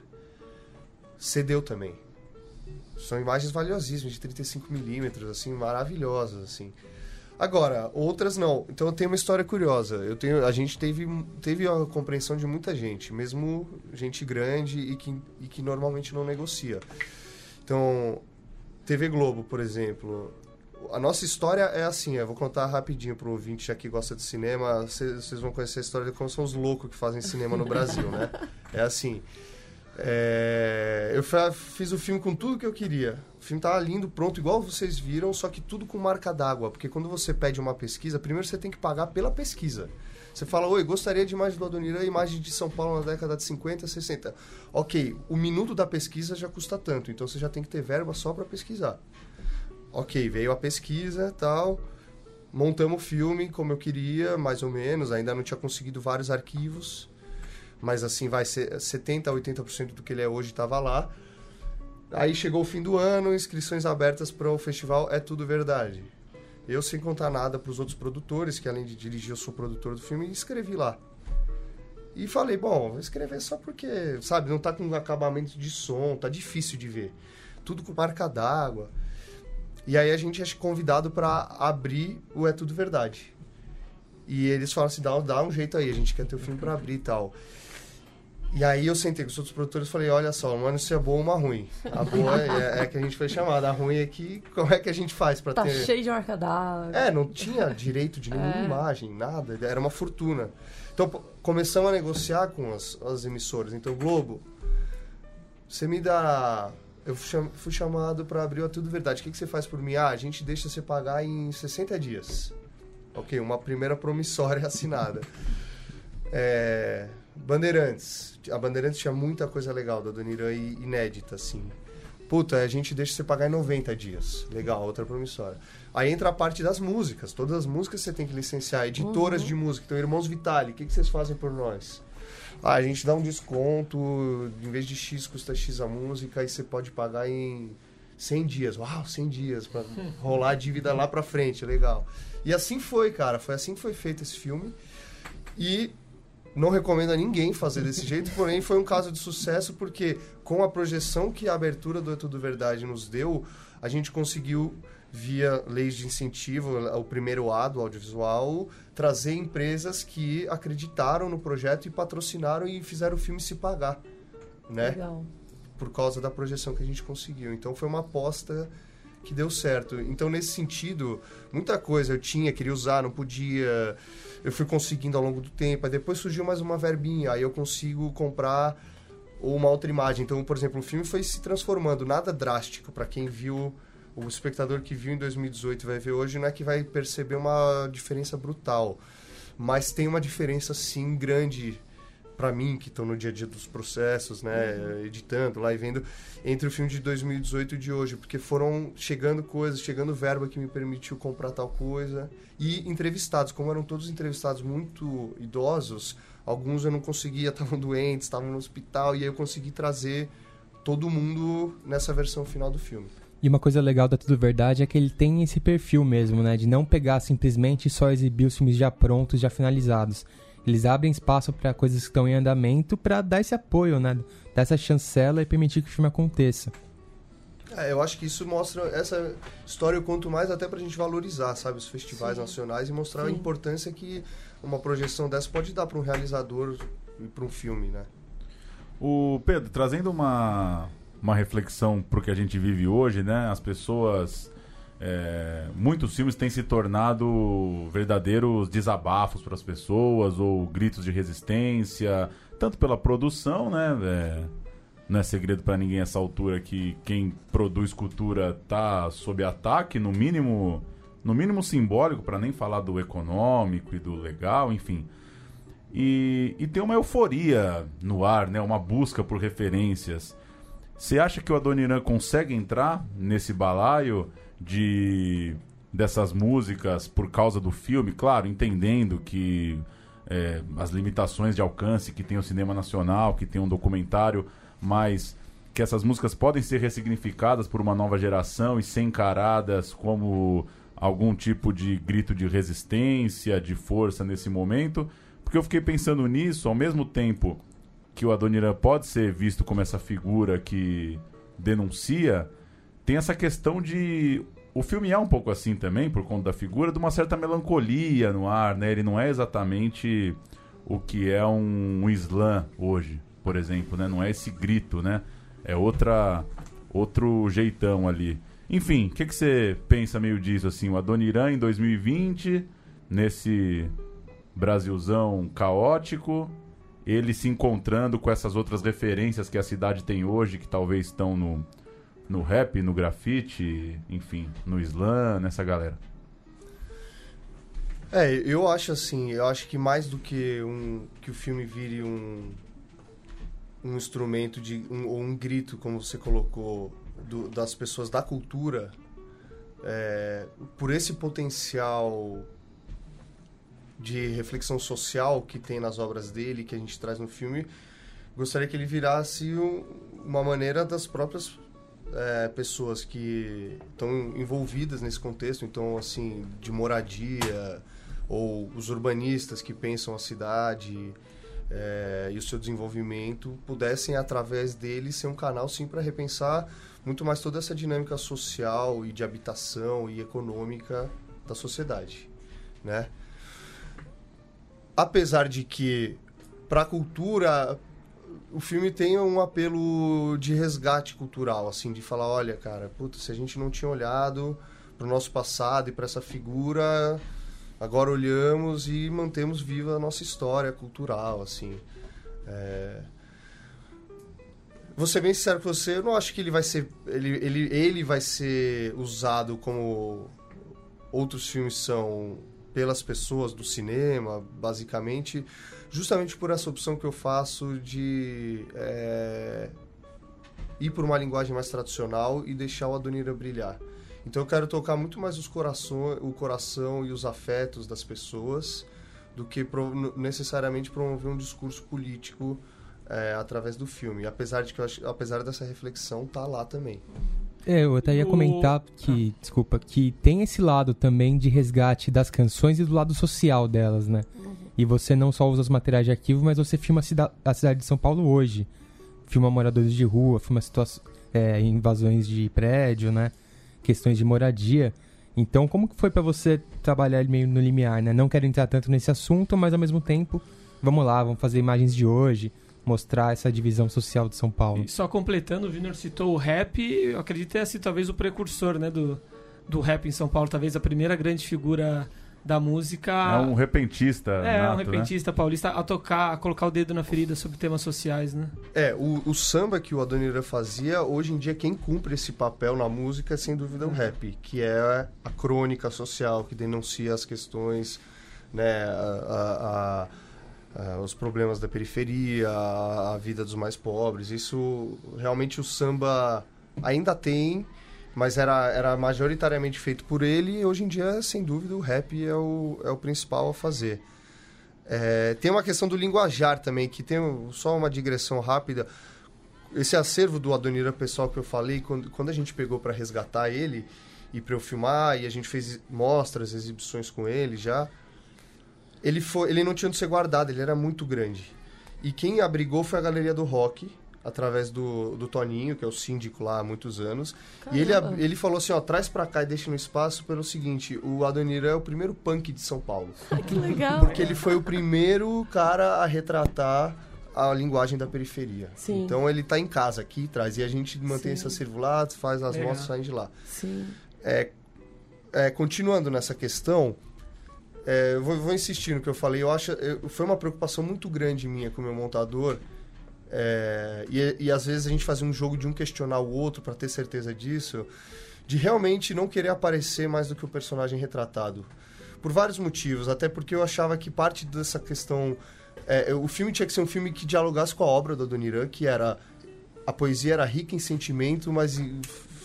cedeu também. São imagens valiosíssimas, de 35mm, assim, maravilhosas, assim. Agora, outras não. Então eu tenho uma história curiosa. Eu tenho, a gente teve, teve a compreensão de muita gente, mesmo gente grande e que, e que normalmente não negocia. Então, TV Globo, por exemplo, a nossa história é assim, eu vou contar rapidinho pro ouvinte já que gosta de cinema, vocês vão conhecer a história de como são os loucos que fazem cinema no Brasil, né? É assim, é, eu fiz o filme com tudo que eu queria. O filme tava lindo, pronto, igual vocês viram, só que tudo com marca d'água, porque quando você pede uma pesquisa, primeiro você tem que pagar pela pesquisa. Você fala, oi, gostaria de imagem do Adoniran, imagem de São Paulo na década de 50, 60. Ok, o minuto da pesquisa já custa tanto, então você já tem que ter verba só para pesquisar. Ok, veio a pesquisa tal, montamos o filme como eu queria, mais ou menos, ainda não tinha conseguido vários arquivos, mas assim, vai ser 70% a 80% do que ele é hoje estava lá. Aí chegou o fim do ano, inscrições abertas para o festival É Tudo Verdade. Eu, sem contar nada para os outros produtores, que além de dirigir, eu sou produtor do filme, escrevi lá. E falei, bom, vou escrever só porque, sabe, não tá com acabamento de som, tá difícil de ver. Tudo com marca d'água. E aí a gente é convidado para abrir o É Tudo Verdade. E eles falam assim, dá, dá um jeito aí, a gente quer ter o filme para abrir e tal. E aí eu sentei com os outros produtores e falei, olha só, uma notícia boa uma ruim. A boa é, é que a gente foi chamada, a ruim é que como é que a gente faz para Tá ter... cheio de marca d'água. É, não tinha direito de nenhuma É. imagem, nada, era uma fortuna. Então começamos a negociar com as, as emissoras. Então, Globo, você me dá. Eu fui cham- fui chamado para abrir o É Tudo Verdade. O que, que você faz por mim? Ah, a gente deixa você pagar em 60 dias. Ok, uma primeira promissória assinada. É, Bandeirantes. A Bandeirantes tinha muita coisa legal da Dona e inédita, assim. Puta, a gente deixa você pagar em 90 dias. Legal, outra promissória. Aí entra a parte das músicas. Todas as músicas você tem que licenciar. Editoras de música. Então, Irmãos Vitali, o que, que vocês fazem por nós? Ah, a gente dá um desconto. Em vez de X, custa X a música. E você pode pagar em 100 dias. Uau, 100 dias. Pra rolar a dívida lá pra frente. Legal. E assim foi, cara. Foi assim que foi feito esse filme. E não recomendo a ninguém fazer desse jeito, porém foi um caso de sucesso porque com a projeção que a abertura do É Tudo Verdade nos deu, a gente conseguiu via leis de incentivo, o primeiro A do audiovisual, trazer empresas que acreditaram no projeto e patrocinaram e fizeram o filme se pagar, né? Legal. por causa da projeção que a gente conseguiu. Então foi uma aposta que deu certo. Então nesse sentido, muita coisa eu tinha, queria usar, não podia. Eu fui conseguindo ao longo do tempo. Aí depois surgiu mais uma verbinha, aí eu consigo comprar uma outra imagem. Então, por exemplo, o filme foi se transformando, nada drástico para quem viu o espectador que viu em 2018 e vai ver hoje não é que vai perceber uma diferença brutal, mas tem uma diferença sim grande para mim que estou no dia a dia dos processos, né, editando lá e vendo entre o filme de 2018 e de hoje, porque foram chegando coisas, chegando verba que me permitiu comprar tal coisa e entrevistados, como eram todos entrevistados muito idosos, alguns eu não conseguia, estavam doentes, estavam no hospital e aí eu consegui trazer todo mundo nessa versão final do filme. E uma coisa legal da Tudo Verdade é que ele tem esse perfil mesmo, né? De não pegar simplesmente e só exibir os filmes já prontos, já finalizados. Eles abrem espaço para coisas que estão em andamento para dar esse apoio, né? Dar essa chancela e permitir que o filme aconteça. É, eu acho que isso mostra essa história eu conto mais até pra gente valorizar, sabe, os festivais Sim. nacionais e mostrar a Sim. importância que uma projeção dessa pode dar para um realizador e para um filme, né? O Pedro, trazendo uma, uma reflexão pro que a gente vive hoje, né? As pessoas. É, muitos filmes têm se tornado verdadeiros desabafos para as pessoas ou gritos de resistência, tanto pela produção, né? É, não é segredo para ninguém essa altura que quem produz cultura tá sob ataque, no mínimo, no mínimo simbólico, para nem falar do econômico e do legal, enfim. E, e tem uma euforia no ar, né? Uma busca por referências. Você acha que o Adoniran consegue entrar nesse balaio de dessas músicas por causa do filme? Claro, entendendo que é, as limitações de alcance que tem o cinema nacional, que tem um documentário, mas que essas músicas podem ser ressignificadas por uma nova geração e ser encaradas como algum tipo de grito de resistência, de força nesse momento. Porque eu fiquei pensando nisso, ao mesmo tempo que o Adoniran pode ser visto como essa figura que denuncia, tem essa questão de. O filme é um pouco assim também, por conta da figura, de uma certa melancolia no ar, né? Ele não é exatamente o que é um, um slam hoje, por exemplo, né? Não é esse grito, né? É outra, outro jeitão ali. Enfim, o que, você pensa meio disso, assim? O Adoniran em 2020, nesse Brasilzão caótico, ele se encontrando com essas outras referências que a cidade tem hoje, que talvez estão no, no rap, no grafite, enfim, no slam, nessa galera. É, eu acho assim, eu acho que mais do que um que o filme vire um um instrumento de um, ou um grito, como você colocou, do- das pessoas da cultura, é, por esse potencial de reflexão social que tem nas obras dele, que a gente traz no filme, gostaria que ele virasse um- uma maneira das próprias é, pessoas que estão envolvidas nesse contexto, então assim de moradia ou os urbanistas que pensam a cidade é, e o seu desenvolvimento pudessem através dele ser um canal sim para repensar muito mais toda essa dinâmica social e de habitação e econômica da sociedade, né? Apesar de que para a cultura o filme tem um apelo de resgate cultural, assim, de falar, olha, cara, puta, se a gente não tinha olhado para o nosso passado e para essa figura, agora olhamos e mantemos viva a nossa história cultural, assim. É... Vou ser bem sincero com você, eu não acho que ele vai ser, ele, ele, ele vai ser usado como outros filmes são pelas pessoas do cinema, basicamente, justamente por essa opção que eu faço de é, ir por uma linguagem mais tradicional e deixar o Adonira brilhar. Então eu quero tocar muito mais os coração, o coração e os afetos das pessoas do que pro- necessariamente promover um discurso político é, através do filme. Apesar de que eu acho, apesar dessa reflexão tá lá também. É, eu até ia comentar que, desculpa, que tem esse lado também de resgate das canções e do lado social delas, né? E você não só usa os materiais de arquivo, mas você filma a, cida- a cidade de São Paulo hoje. Filma moradores de rua, filma é, invasões de prédio, né? Questões de moradia. Então, como que foi pra você trabalhar meio no limiar, né? Não quero entrar tanto nesse assunto, mas ao mesmo tempo, vamos lá, vamos fazer imagens de hoje, mostrar essa divisão social de São Paulo. E só completando, o Junior citou o rap, eu acredito ter sido talvez o precursor né, do, do rap em São Paulo, talvez a primeira grande figura da música. É um repentista. É, nato, um né? repentista paulista a tocar, a colocar o dedo na ferida sobre temas sociais, né? É, o, o samba que o Adoniran fazia, hoje em dia quem cumpre esse papel na música é sem dúvida o rap, que é a crônica social, que denuncia as questões, né, a- a- a- os problemas da periferia, a, a vida dos mais pobres. Isso, realmente o samba ainda tem, mas era, era majoritariamente feito por ele e hoje em dia, sem dúvida, o rap é o, é o principal a fazer. É, tem uma questão do linguajar também, que tem só uma digressão rápida. Esse acervo do Adoniran pessoal que eu falei, quando, quando a gente pegou para resgatar ele e para eu filmar, e a gente fez mostras, exibições com ele já, ele, foi, ele não tinha onde ser guardado, ele era muito grande. E quem abrigou foi a Galeria do Rock, através do, do Toninho, que é o síndico lá há muitos anos. E ele, Caramba. ele falou assim, ó, traz pra cá e deixa no espaço pelo seguinte, o Adoniran é o primeiro punk de São Paulo. Que legal. Porque ele foi o primeiro cara a retratar a linguagem da periferia. Sim. Então ele está em casa aqui, traz e a gente mantém Sim. esse acervo lá, faz as Legal. mostras saem de lá. Sim. É, é, continuando nessa questão, é, eu vou, vou insistir no que eu falei. Eu acho, eu- foi uma preocupação muito grande minha com o meu montador. é, e, e às vezes a gente fazia um jogo de um questionar o outro para ter certeza disso, de realmente não querer aparecer mais do que o personagem retratado. Por vários motivos, até porque eu achava que parte dessa questão. é, o filme tinha que ser um filme que dialogasse com a obra do Adoniran, que era. A poesia era rica em sentimento, mas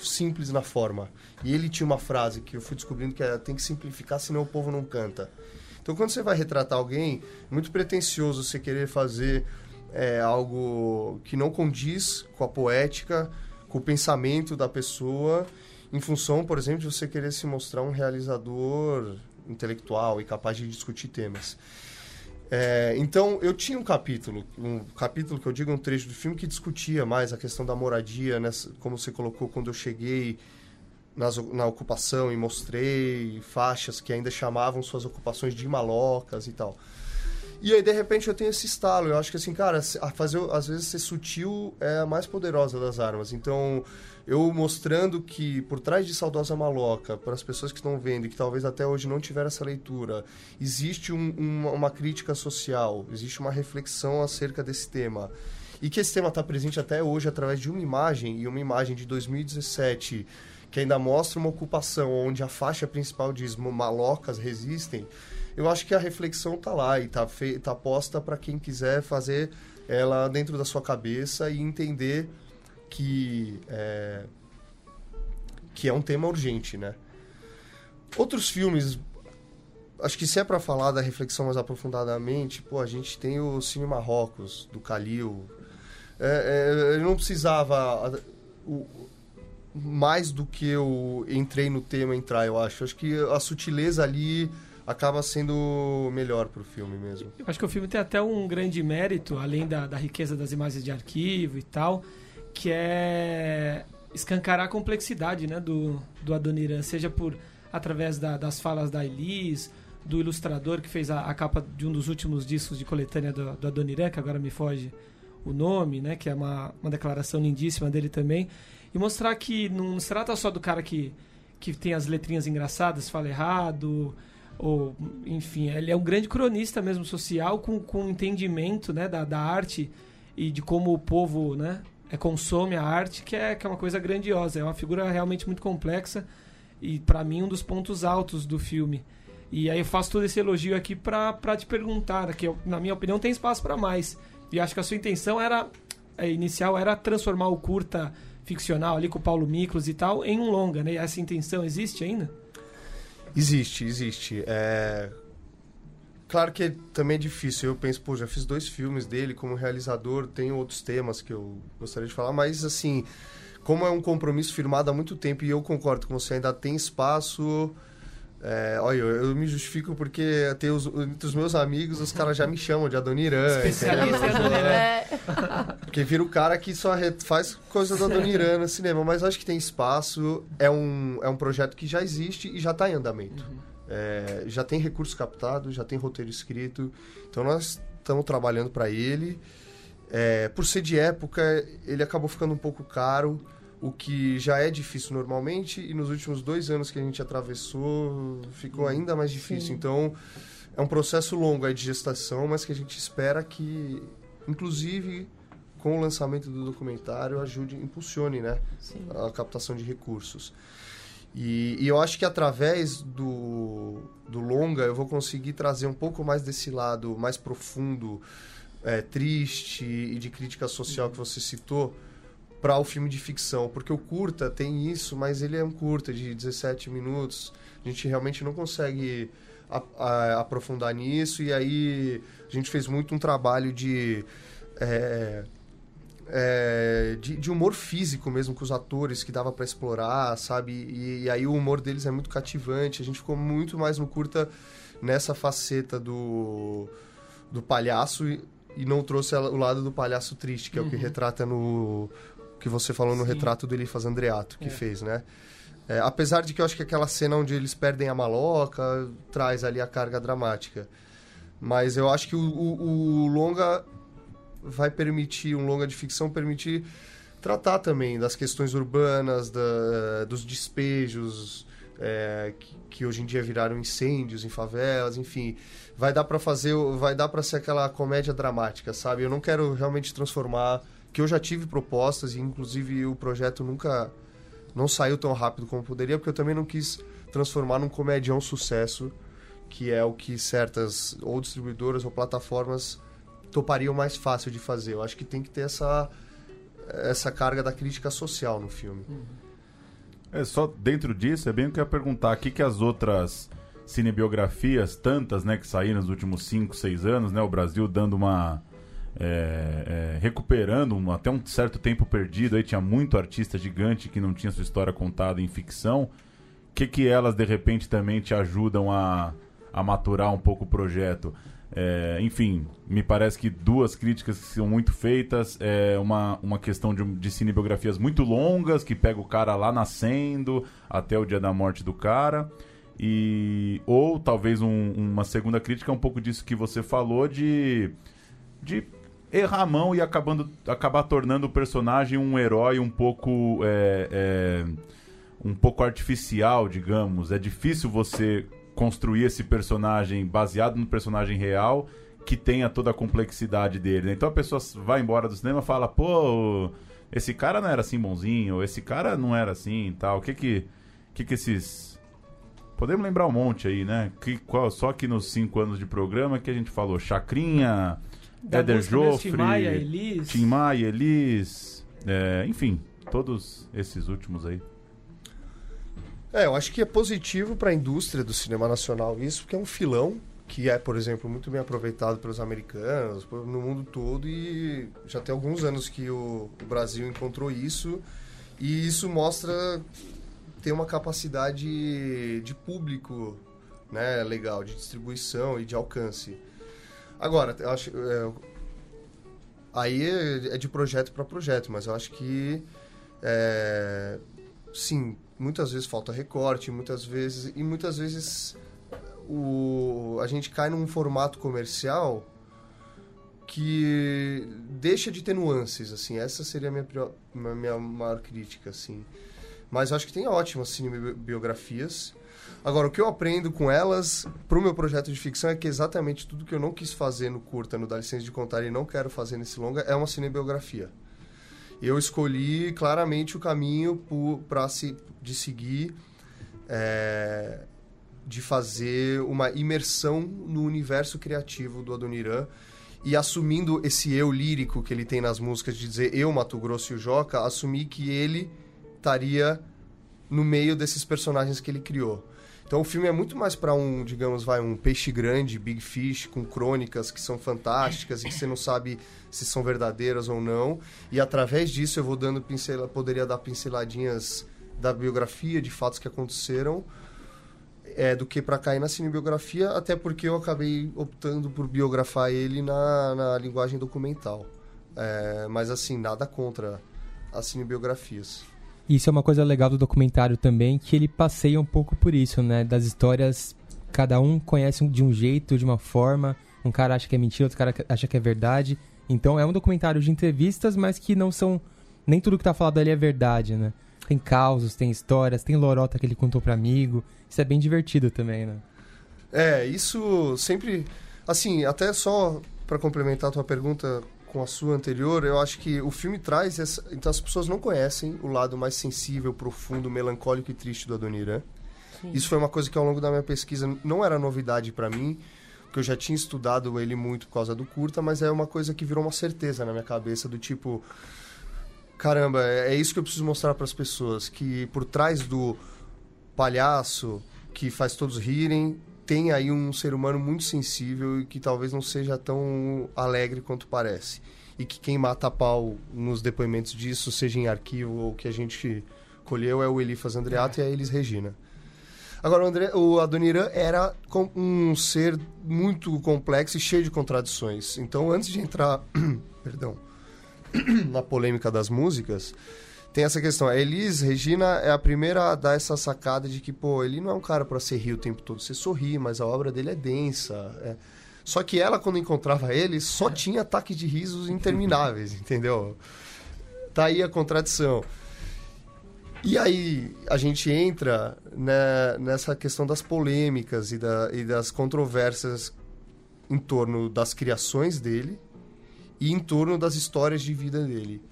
simples na forma. E ele tinha uma frase que eu fui descobrindo que era: tem que simplificar, senão o povo não canta. Então, quando você vai retratar alguém, é muito pretencioso você querer fazer é, algo que não condiz com a poética, com o pensamento da pessoa, em função, por exemplo, de você querer se mostrar um realizador intelectual e capaz de discutir temas. É, então, eu tinha um capítulo, um capítulo que eu digo, um trecho do filme que discutia mais a questão da moradia, nessa, como você colocou quando eu cheguei nas, na ocupação e mostrei faixas que ainda chamavam suas ocupações de malocas e tal. E aí, de repente, eu tenho esse estalo. Eu acho que, assim, cara, fazer, às vezes, ser sutil é a mais poderosa das armas. Então, eu mostrando que por trás de Saudosa Maloca, para as pessoas que estão vendo e que talvez até hoje não tiveram essa leitura, existe um- uma, uma crítica social, existe uma reflexão acerca desse tema. E que esse tema está presente até hoje através de uma imagem, e uma imagem de 2017, que ainda mostra uma ocupação onde a faixa principal diz malocas resistem, eu acho que a reflexão está lá e está tá posta para quem quiser fazer ela dentro da sua cabeça e entender que é, que é um tema urgente, né? Outros filmes, acho que se é para falar da reflexão mais aprofundadamente, pô, a gente tem o Cine Marrocos, do Calil. É, é, eu não precisava o- mais do que eu entrei no tema entrar, eu acho. Acho que a sutileza ali acaba sendo melhor pro filme mesmo. Eu acho que o filme tem até um grande mérito, além da, da riqueza das imagens de arquivo e tal, que é escancarar a complexidade né, do, do Adoniran, seja por através da- das falas da Elis, do ilustrador que fez a, a capa de um dos últimos discos de coletânea do, do Adoniran, que agora me foge o nome, né, que é uma, uma declaração lindíssima dele também, e mostrar que não se trata só do cara que, que tem as letrinhas engraçadas, fala errado, ou enfim, ele é um grande cronista mesmo social com, com entendimento né, da, da arte e de como o povo né, é, consome a arte, que é, que é uma coisa grandiosa, é uma figura realmente muito complexa e para mim um dos pontos altos do filme. E aí eu faço todo esse elogio aqui para te perguntar, que eu, na minha opinião tem espaço para mais. E acho que a sua intenção era a inicial era transformar o curta ficcional ali com o Paulo Miklos e tal em um longa, né? Essa intenção existe ainda? Existe, existe. É... Claro que também é difícil. Eu penso, pô, já fiz dois filmes dele como realizador, tenho outros temas que eu gostaria de falar, mas assim, como é um compromisso firmado há muito tempo e eu concordo com você, ainda tem espaço. É, olha, eu, eu me justifico porque tem os, entre os meus amigos, os caras já me chamam de Adoniran. Especialista em entendeu? Adoniran. É, Porque vira o cara que só re- faz coisa do Adoniran no cinema. Mas acho que tem espaço. É um, é um projeto que já existe e já está em andamento. É, já tem recurso captado, já tem roteiro escrito. Então nós estamos trabalhando para ele. É, por ser de época, ele acabou ficando um pouco caro. O que já é difícil normalmente. E nos últimos dois anos que a gente atravessou, ficou ainda mais difícil. Sim. Então é um processo longo aí de gestação, mas que a gente espera que, inclusive, com o lançamento do documentário, ajude, impulsione, né, sim. a captação de recursos. E, e eu acho que através do, do longa eu vou conseguir trazer um pouco mais desse lado mais profundo, é, triste e de crítica social que você citou para o filme de ficção, porque o curta tem isso, mas ele é um curta de 17 minutos. A gente realmente não consegue a- a- aprofundar nisso e aí a gente fez muito um trabalho de é, é, de, de humor físico mesmo com os atores que dava para explorar, sabe? E, e aí o humor deles é muito cativante. A gente ficou muito mais no curta nessa faceta do, do palhaço e, e não trouxe o lado do palhaço triste, que é o que retrata no que você falou no Sim. retrato do Elifas Andreato que É. fez, né? É, apesar de que eu acho que aquela cena onde eles perdem a maloca traz ali a carga dramática. Mas eu acho que o, o- o longa vai permitir, um longa de ficção, permitir tratar também das questões urbanas, da, dos despejos, é, que, que hoje em dia viraram incêndios em favelas, enfim. Vai dar para fazer, vai dar para ser aquela comédia dramática, sabe? Eu não quero realmente transformar, que eu já tive propostas e inclusive o projeto nunca não saiu tão rápido como poderia, porque eu também não quis transformar num comedião sucesso, que é o que certas ou distribuidoras ou plataformas topariam mais fácil de fazer. Eu acho que tem que ter essa essa carga da crítica social no filme. É só dentro disso, é bem o que eu ia perguntar. O que, que as outras cinebiografias, tantas, né, que saíram nos últimos 5, 6 anos, né? O Brasil dando uma. É, é, recuperando um- até um certo tempo perdido. Aí tinha muito artista gigante que não tinha sua história contada em ficção. O que, que elas, de repente, também te ajudam a, a maturar um pouco o projeto? É, enfim, me parece que duas críticas que são muito feitas. É uma, uma questão de, de cinebiografias muito longas, que pega o cara lá nascendo até o dia da morte do cara. E, ou talvez um- uma segunda crítica, um pouco disso que você falou, de, de errar a mão e acabando, acabar tornando o personagem um herói um pouco. é, é, um pouco artificial, digamos. É difícil você construir esse personagem baseado no personagem real que tenha toda a complexidade dele. né? Então a pessoa vai embora do cinema e fala, pô, esse cara não era assim bonzinho, esse cara não era assim e tal. O que que, que que esses... Podemos lembrar um monte aí, né? Que, qual, só que nos cinco anos de programa que a gente falou Chacrinha, Da Éder mesmo, Joffre, Tim Maia, Elis. Tim Maia, Elis, é, enfim, todos esses últimos aí. É, eu acho que é positivo para a indústria do cinema nacional isso, porque é um filão que é, por exemplo, muito bem aproveitado pelos americanos, no mundo todo e já tem alguns anos que o, o Brasil encontrou isso e isso mostra ter uma capacidade de público, né, legal, de distribuição e de alcance. Agora, eu acho é, aí é, de projeto para projeto, mas eu acho que é, sim, muitas vezes falta recorte, muitas vezes e muitas vezes o a gente cai num formato comercial que deixa de ter nuances, assim. Essa seria a minha, minha maior crítica, assim. Mas eu acho que tem ótimas cinebiografias. Agora, o que eu aprendo com elas, pro meu projeto de ficção, é que exatamente tudo que eu não quis fazer no curta, no Dá Licença de Contar, e não quero fazer nesse longa, é uma cinebiografia. Eu escolhi claramente o caminho para se, de seguir, é, de fazer uma imersão no universo criativo do Adoniran e assumindo esse eu lírico que ele tem nas músicas de dizer eu, Mato Grosso e o Joca, assumir que ele estaria no meio desses personagens que ele criou. Então o filme é muito mais para um, digamos, vai um peixe grande, Big Fish, com crônicas que são fantásticas e que você não sabe se são verdadeiras ou não. E através disso eu vou dando pincela, poderia dar pinceladinhas da biografia de fatos que aconteceram é, do que para cair na cinebiografia, até porque eu acabei optando por biografar ele na, na linguagem documental. É, mas assim, nada contra as cinebiografias. Isso é uma coisa legal do documentário também, que ele passeia um pouco por isso, né? Das histórias, cada um conhece de um jeito, de uma forma. Um cara acha que é mentira, outro cara acha que é verdade. Então é um documentário de entrevistas, mas que não são. Nem tudo que tá falado ali é verdade, né? Tem causos, tem histórias, tem lorota que ele contou pra amigo. Isso é bem divertido também, né? É, isso sempre. Assim, até só para complementar a tua pergunta com a sua anterior, eu acho que o filme traz. Essa... Então as pessoas não conhecem o lado mais sensível, profundo, melancólico e triste do Adoniran. Isso foi uma coisa que ao longo da minha pesquisa não era novidade para mim, porque eu já tinha estudado ele muito por causa do curta, mas é uma coisa que virou uma certeza na minha cabeça, do tipo. Caramba, é é isso que eu preciso mostrar para as pessoas, que por trás do palhaço que faz todos rirem, tem aí um ser humano muito sensível e que talvez não seja tão alegre quanto parece. E que quem mata a pau nos depoimentos disso, seja em arquivo ou que a gente colheu, é o Elifas Andreato e a Elis Regina. Agora, o, André, o Adoniran era um ser muito complexo e cheio de contradições. Então, antes de entrar, perdão, na polêmica das músicas, tem essa questão. A Elis Regina é a primeira a dar essa sacada de que, pô, ele não é um cara para ser rir o tempo todo. Você sorri, mas a obra dele é densa. é- Só que ela, quando encontrava ele, só tinha ataques de risos intermináveis, entendeu? Tá aí a contradição. E aí a gente entra né, nessa questão das polêmicas e, da- e das controvérsias em torno das criações dele e em torno das histórias de vida dele.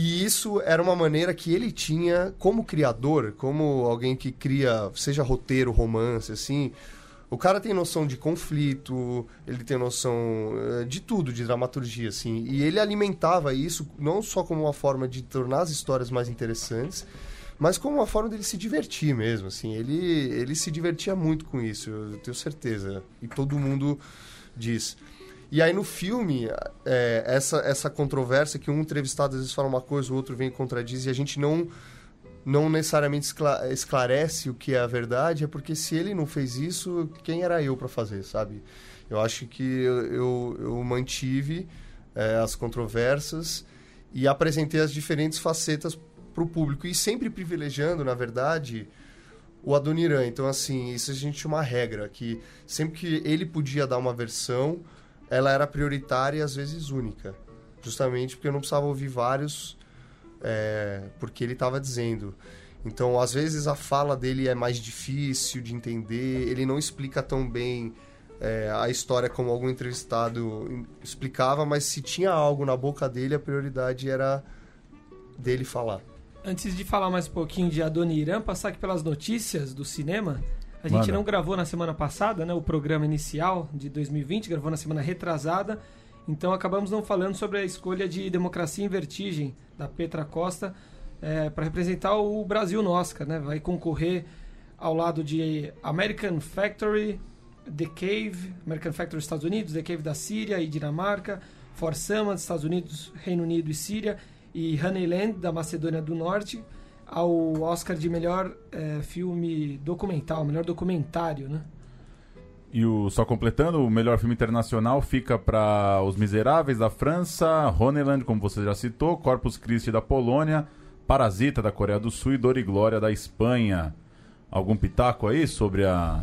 E isso era uma maneira que ele tinha, como criador, como alguém que cria, seja roteiro, romance, assim. O cara tem noção de conflito, ele tem noção eh, de tudo, de dramaturgia, assim. E ele alimentava isso não só como uma forma de tornar as histórias mais interessantes, mas como uma forma dele se divertir mesmo, assim. Ele, ele se divertia muito com isso, eu tenho certeza. E todo mundo diz. E aí no filme, é, essa, essa controvérsia que um entrevistado às vezes fala uma coisa, o outro vem e contradiz, e a gente não, não necessariamente escla- esclarece o que é a verdade, é porque se ele não fez isso, quem era eu para fazer, sabe? Eu acho que eu, eu, eu mantive é, as controvérsias e apresentei as diferentes facetas para o público, e sempre privilegiando, na verdade, o Adoniran. Então, assim, isso a gente tinha uma regra, que sempre que ele podia dar uma versão, ela era prioritária e às vezes única. Justamente porque eu não precisava ouvir vários, é, porque ele estava dizendo. Então, às vezes a fala dele é mais difícil de entender, ele não explica tão bem é, a história como algum entrevistado explicava, mas se tinha algo na boca dele, a prioridade era dele falar. Antes de falar mais um pouquinho de Adoniran, passar aqui pelas notícias do cinema. A gente Manda. não gravou na semana passada, né? O programa inicial de 2020, gravou na semana retrasada. Então acabamos não falando sobre a escolha de Democracia em Vertigem, da Petra Costa, para representar o Brasil no Oscar, né? Vai concorrer ao lado de American Factory, The Cave, American Factory dos Estados Unidos, The Cave da Síria e Dinamarca, For Sama dos Estados Unidos, Reino Unido e Síria, e Honeyland da Macedônia do Norte, ao Oscar de melhor eh, filme documental, melhor documentário, né? E o, só completando, o melhor filme internacional fica para Os Miseráveis da França, Honeland, como você já citou, Corpus Christi da Polônia, Parasita da Coreia do Sul e Dor e Glória da Espanha. Algum pitaco aí sobre a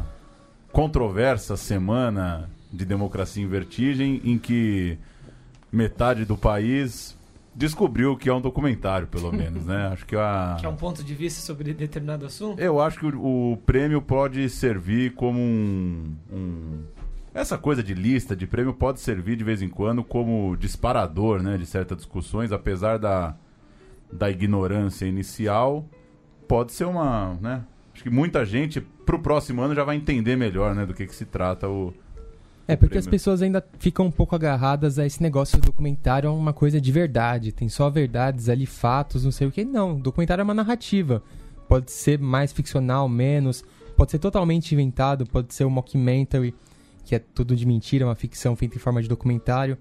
controversa semana de democracia em vertigem em que metade do país descobriu que é um documentário, pelo menos, né? Acho que a... Que é um ponto de vista sobre determinado assunto. Eu acho que o, o prêmio pode servir como um, um- Essa coisa de lista de prêmio pode servir de vez em quando como disparador né, de certas discussões, apesar da, da ignorância inicial. Pode ser uma. Né, acho que muita gente, pro próximo ano, já vai entender melhor né, do que, que se trata o. É, porque as prêmio. pessoas ainda ficam um pouco agarradas a esse negócio do documentário é uma coisa de verdade. Tem só verdades ali, fatos, não sei o que. Não, documentário é uma narrativa. Pode ser mais ficcional, menos. Pode ser totalmente inventado, pode ser um mockumentary, que é tudo de mentira, uma ficção feita em forma de documentário.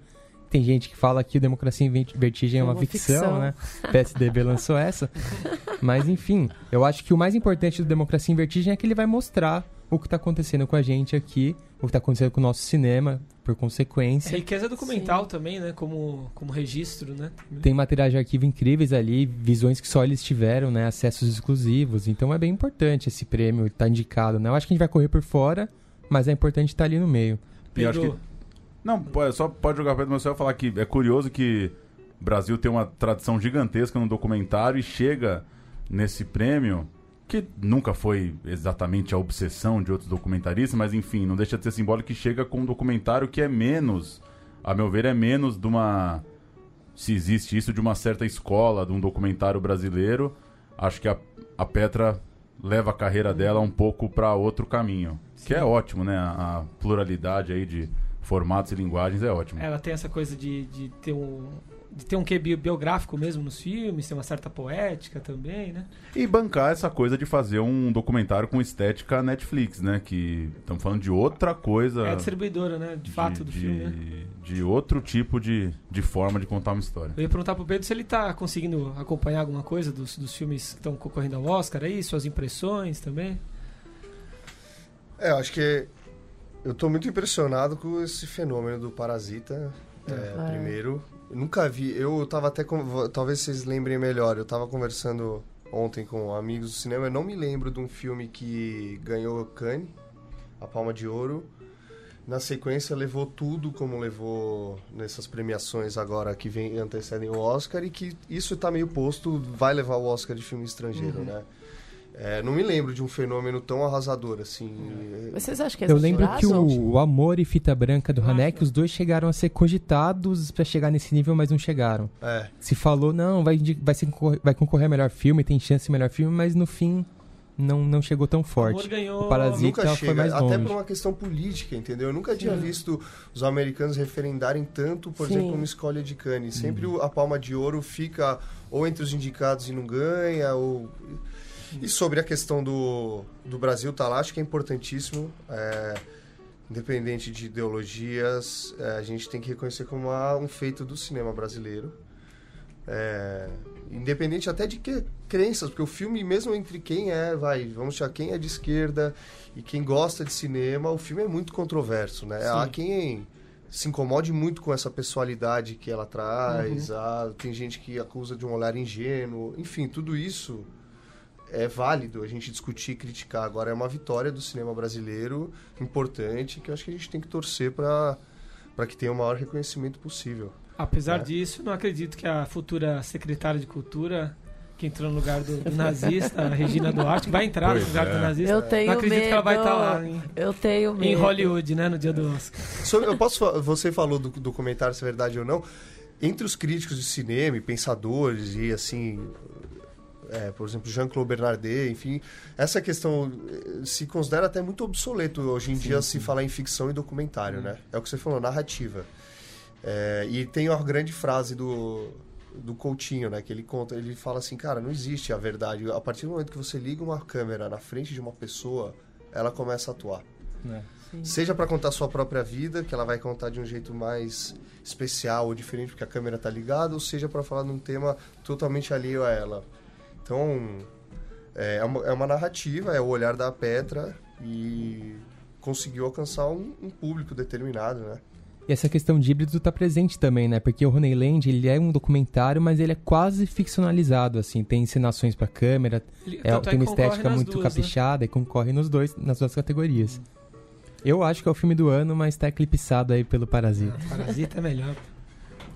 Tem gente que fala que o Democracia em Vert- Vertigem é uma, Uma ficção, ficção. né? PSDB lançou essa. Mas enfim, eu acho que o mais importante do Democracia em Vertigem é que ele vai mostrar o que está acontecendo com a gente aqui, o que está acontecendo com o nosso cinema, por É consequência. riqueza documental também, né? Como, como registro, né? Tem materiais de arquivo incríveis ali, visões que só eles tiveram, né? Acessos exclusivos. Então é bem importante esse prêmio estar indicado, né? Eu acho que a gente vai correr por fora, mas é importante estar ali no meio. E acho Pedro, Não, pô, só pode jogar Pedro, mas eu ia falar que é curioso que o Brasil tem uma tradição gigantesca no documentário e chega nesse prêmio, que nunca foi exatamente a obsessão de outros documentaristas, mas enfim, não deixa de ser simbólico que chega com um documentário que é menos, a meu ver, é menos de uma. Se existe isso, de uma certa escola, de um documentário brasileiro. Acho que a, a Petra leva a carreira dela um pouco para outro caminho. Que é ótimo, né? A, a pluralidade aí de formatos e linguagens é ótimo. ela tem essa coisa de, de ter um de ter um quê bi- biográfico mesmo nos filmes, ter uma certa poética também, né? E bancar essa coisa de fazer um documentário com estética Netflix, né? Que estamos falando de outra coisa. É a distribuidora, né? De fato do de, filme, né? de outro tipo de, de forma de contar uma história. Eu ia perguntar pro Pedro se ele tá conseguindo acompanhar alguma coisa dos, dos filmes que estão concorrendo ao Oscar aí, suas impressões também. É, eu acho que eu tô muito impressionado com esse fenômeno do Parasita. É, É. Primeiro, nunca vi. Eu tava até. com- Talvez vocês lembrem melhor. Eu tava conversando ontem com amigos do cinema. Eu não me lembro de um filme que ganhou Cannes, a Palma de Ouro. Na sequência levou tudo como levou nessas premiações agora que vem antecedem o Oscar e que isso está meio posto, vai levar o Oscar de filme estrangeiro, né? É, não me lembro de um fenômeno tão arrasador assim. Mas vocês acham que é Eu lembro que o, o Amor e Fita Branca do Hanek, os dois chegaram a ser cogitados pra chegar nesse nível, mas não chegaram. É, Se falou, não, vai, vai, vai concorrer a melhor filme, tem chance de melhor filme, mas no fim não, não chegou tão O Amor forte. ganhou. O Parasita nunca foi mais até longe. por uma questão política, entendeu? Eu nunca tinha visto os americanos referendarem tanto, por Sim. exemplo, uma escolha de Cannes. Sempre o- a palma de ouro fica ou entre os indicados e não ganha, ou... E sobre a questão do, do Brasil tá lá, acho que é importantíssimo. é, independente de ideologias, é, a gente tem que reconhecer como uma- um feito do cinema brasileiro. É, independente até de que crenças, porque o filme, mesmo entre quem é, vai, vamos achar quem é de esquerda e quem gosta de cinema, o filme é muito controverso, né? Há quem se incomode muito com essa pessoalidade que ela traz, há- tem gente que acusa de um olhar ingênuo, enfim, tudo isso é válido a gente discutir e criticar. Agora é uma vitória do cinema brasileiro importante que eu acho que a gente tem que torcer para para que tenha o maior reconhecimento possível. Apesar É. disso, não acredito que a futura secretária de Cultura, que entrou no lugar do, do nazista, a Regina Duarte, que vai entrar Pois no lugar é. do nazista. Eu tenho não acredito medo. que ela vai estar lá em, Eu tenho medo. em Hollywood, né, no dia do Oscar. Sobre- eu posso você falou do documentário se é verdade ou não entre os críticos de cinema e pensadores e assim é, por exemplo Jean-Claude Bernardet enfim essa questão eh, se considera até muito obsoleto hoje em dia se falar em ficção e documentário né é o que você falou narrativa É, e tem a grande frase do do Coutinho, né? Que ele conta, ele fala assim, cara, não existe a verdade. A partir do momento que você liga uma câmera na frente de uma pessoa, ela começa a atuar. Seja para contar sua própria vida, que ela vai contar de um jeito mais especial ou diferente porque a câmera tá ligada, ou seja para falar de um tema totalmente alheio a ela. Então, é uma, é uma narrativa, é o olhar da Petra e conseguiu alcançar um, um público determinado, né? E essa questão de híbrido tá presente também, né? Porque o Honeyland, ele é um documentário, mas ele é quase ficcionalizado, assim. Tem encenações pra câmera, Ele- é, é tem uma estética muito duas, né? caprichada e concorre nos dois, nas duas categorias. Eu acho que é o filme do ano, mas tá eclipsado aí pelo Parasita. Parasita é melhor.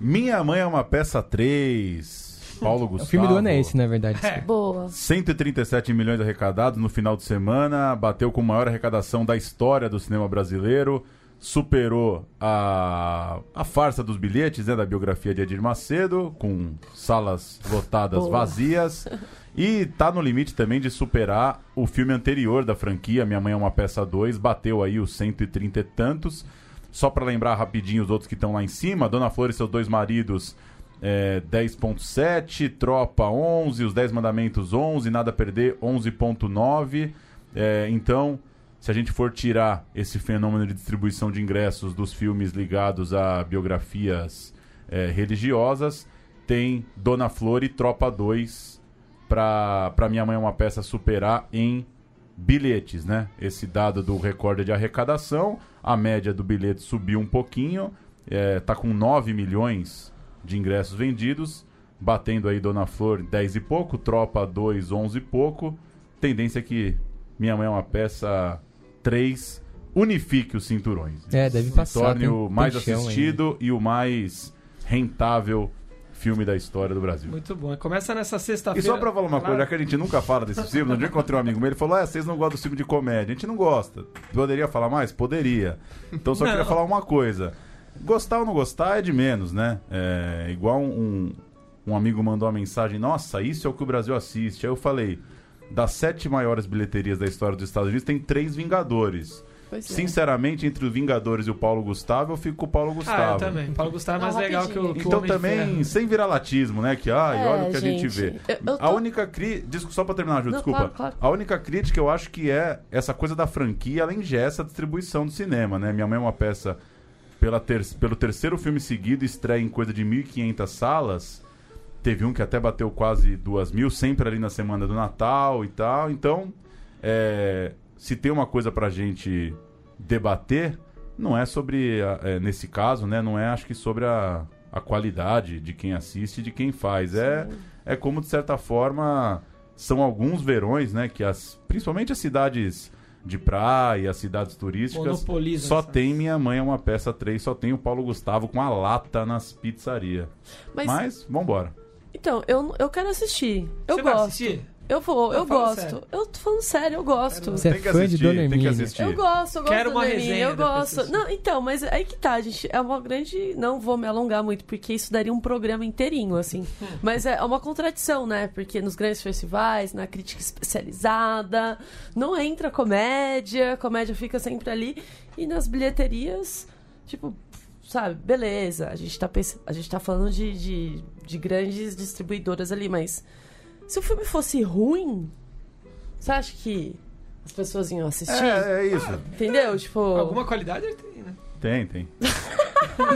Minha Mãe é uma Peça 3. Paulo Gustavo. O filme do ano é esse, na verdade. É. Boa. 137 milhões arrecadados no final de semana, bateu com a maior arrecadação da história do cinema brasileiro, superou a, a farsa dos bilhetes, né, da biografia de Edir Macedo, com salas lotadas Boa. vazias, e tá no limite também de superar o filme anterior da franquia, Minha Mãe é uma Peça 2, bateu aí os 130 e tantos. Só pra lembrar rapidinho os outros que estão lá em cima, Dona Flor e seus dois maridos é, 10.7, Tropa 11, Os 10 Mandamentos 11, Nada a Perder 11.9. É, então, se a gente for tirar esse fenômeno de distribuição de ingressos dos filmes ligados a biografias é, religiosas, tem Dona Flor e Tropa 2 para Minha Mãe é uma Peça superar em bilhetes, né? Esse dado do recorde de arrecadação, a média do bilhete subiu um pouquinho, é, tá com 9 milhões de ingressos vendidos, batendo aí Dona Flor 10 e pouco, Tropa 2, 11 e pouco. Tendência é que Minha Mãe é uma Peça 3 unifique os cinturões. É, deve Se passar, torne tem- o mais assistido e o mais rentável filme da história do Brasil. Muito bom. Começa nessa E sexta-feira. só pra falar uma Claro. coisa, já que a gente nunca fala desse filme, no dia que eu encontrei um amigo meu, ele falou: Ah, vocês não gostam do filme de comédia. A gente não gosta. Poderia falar mais? Poderia. Então só queria Não. falar uma coisa. Gostar ou não gostar é de menos, né? É igual um, um amigo mandou uma mensagem: Nossa, isso é o que o Brasil assiste. Aí eu falei: Das sete maiores bilheterias da história dos Estados Unidos, tem três Vingadores. Pois é. Sinceramente, entre os Vingadores e o Paulo Gustavo, eu fico com o Paulo Ah, Gustavo. eu também. Paulo Gustavo é mais Não, legal que o, que o Então Homem de também, Ferro. sem viralatismo, né? Que, ai, É, olha o que a gente gente, vê. eu- eu tô- A única crítica... Só pra terminar, Ju, Não, desculpa. claro, claro. A única crítica eu acho que é essa coisa da franquia, além de essa distribuição do cinema, né? Minha Mãe é uma peça... Pela ter... Pelo terceiro filme seguido, estreia em coisa de 1.500 salas. Teve um que até bateu quase duas mil, sempre ali na semana do Natal e tal. Então, é, se tem uma coisa pra gente debater, não é sobre, é, nesse caso, né? Não é, acho que sobre a, a qualidade de quem assiste e de quem faz. É, é como, de certa forma, são alguns verões, né? Que as, principalmente as cidades de praia, cidades turísticas. Monopoliza Só essa- tem Minha Mãe é uma peça 3, só tem o Paulo Gustavo com a lata nas pizzarias. Mas, Mas, vambora. então, eu, eu quero assistir. Eu Você vai gosto. assistir? Eu vou, eu fala gosto. sério. Eu tô falando sério, eu gosto. Você é Tem que fã de assistir, Dona tem que Hermínia. assistir. Eu gosto, eu gosto Quero do uma Nermin, resenha eu gosto. Não, então, mas aí que tá, gente. É uma grande. Não vou me alongar muito, porque isso daria um programa inteirinho, assim. Mas é uma contradição, né? Porque nos grandes festivais, na crítica especializada, não entra comédia, comédia fica sempre ali. E nas bilheterias, tipo, sabe, beleza, a gente tá, pens- a gente tá falando de, de, de grandes distribuidoras ali, mas se o filme fosse ruim, você acha que as pessoas iam assistir? É, é isso. Entendeu? Tipo, Alguma qualidade ele tem, né? Tem, tem.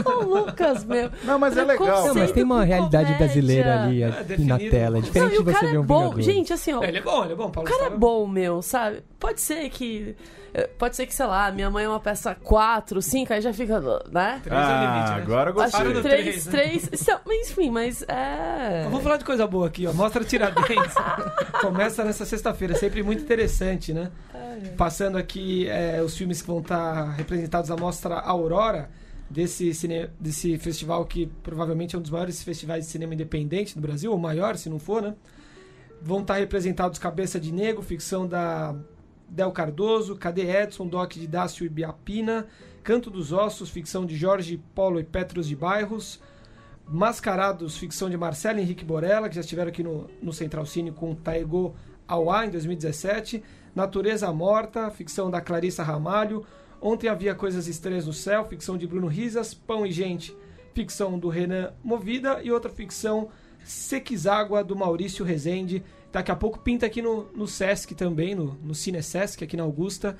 o Lucas, meu. Não, mas é legal. Não, mas tem uma realidade comédia. brasileira ali É, na tela. É Não, diferente e o de você cara ver é um bom. Vingador. Gente, assim, ó. É, ele é bom, ele é bom. Paulo O cara é Gustavo bom, meu, sabe? Pode ser que. eh, Pode ser que, sei lá, minha mãe é uma peça 4, 5, aí já fica. Né? Três é o limite, Ah, né? agora eu Acho gostei. que no 3, três, né? 3. Isso, mas enfim, mas é. Vamos falar de coisa boa aqui, ó. Mostra Tiradentes. Começa nessa sexta-feira, sempre muito interessante, né? Passando aqui é, os filmes que vão estar representados na Mostra Aurora, desse, cine... desse festival que provavelmente é um dos maiores festivais de cinema independente do Brasil, ou maior, se não for, né? Vão estar representados Cabeça de Negro, ficção da Del Cardoso, Cadê Edson, Doc de Dácio e Biapina, Canto dos Ossos, ficção de Jorge Polo e Petros de Bairros, Mascarados, ficção de Marcelo Henrique Borella, que já estiveram aqui no, no Central Cine com Taego Auá em 2017. Natureza Morta, ficção da Clarissa Ramalho. Ontem havia Coisas Estranhas no Céu, ficção de Bruno Risas. Pão e Gente, ficção do Renan Movida. E outra ficção, Sequizágua, do Maurício Rezende. Daqui a pouco pinta aqui no, no Sesc também, no, no Cine Sesc, aqui na Augusta,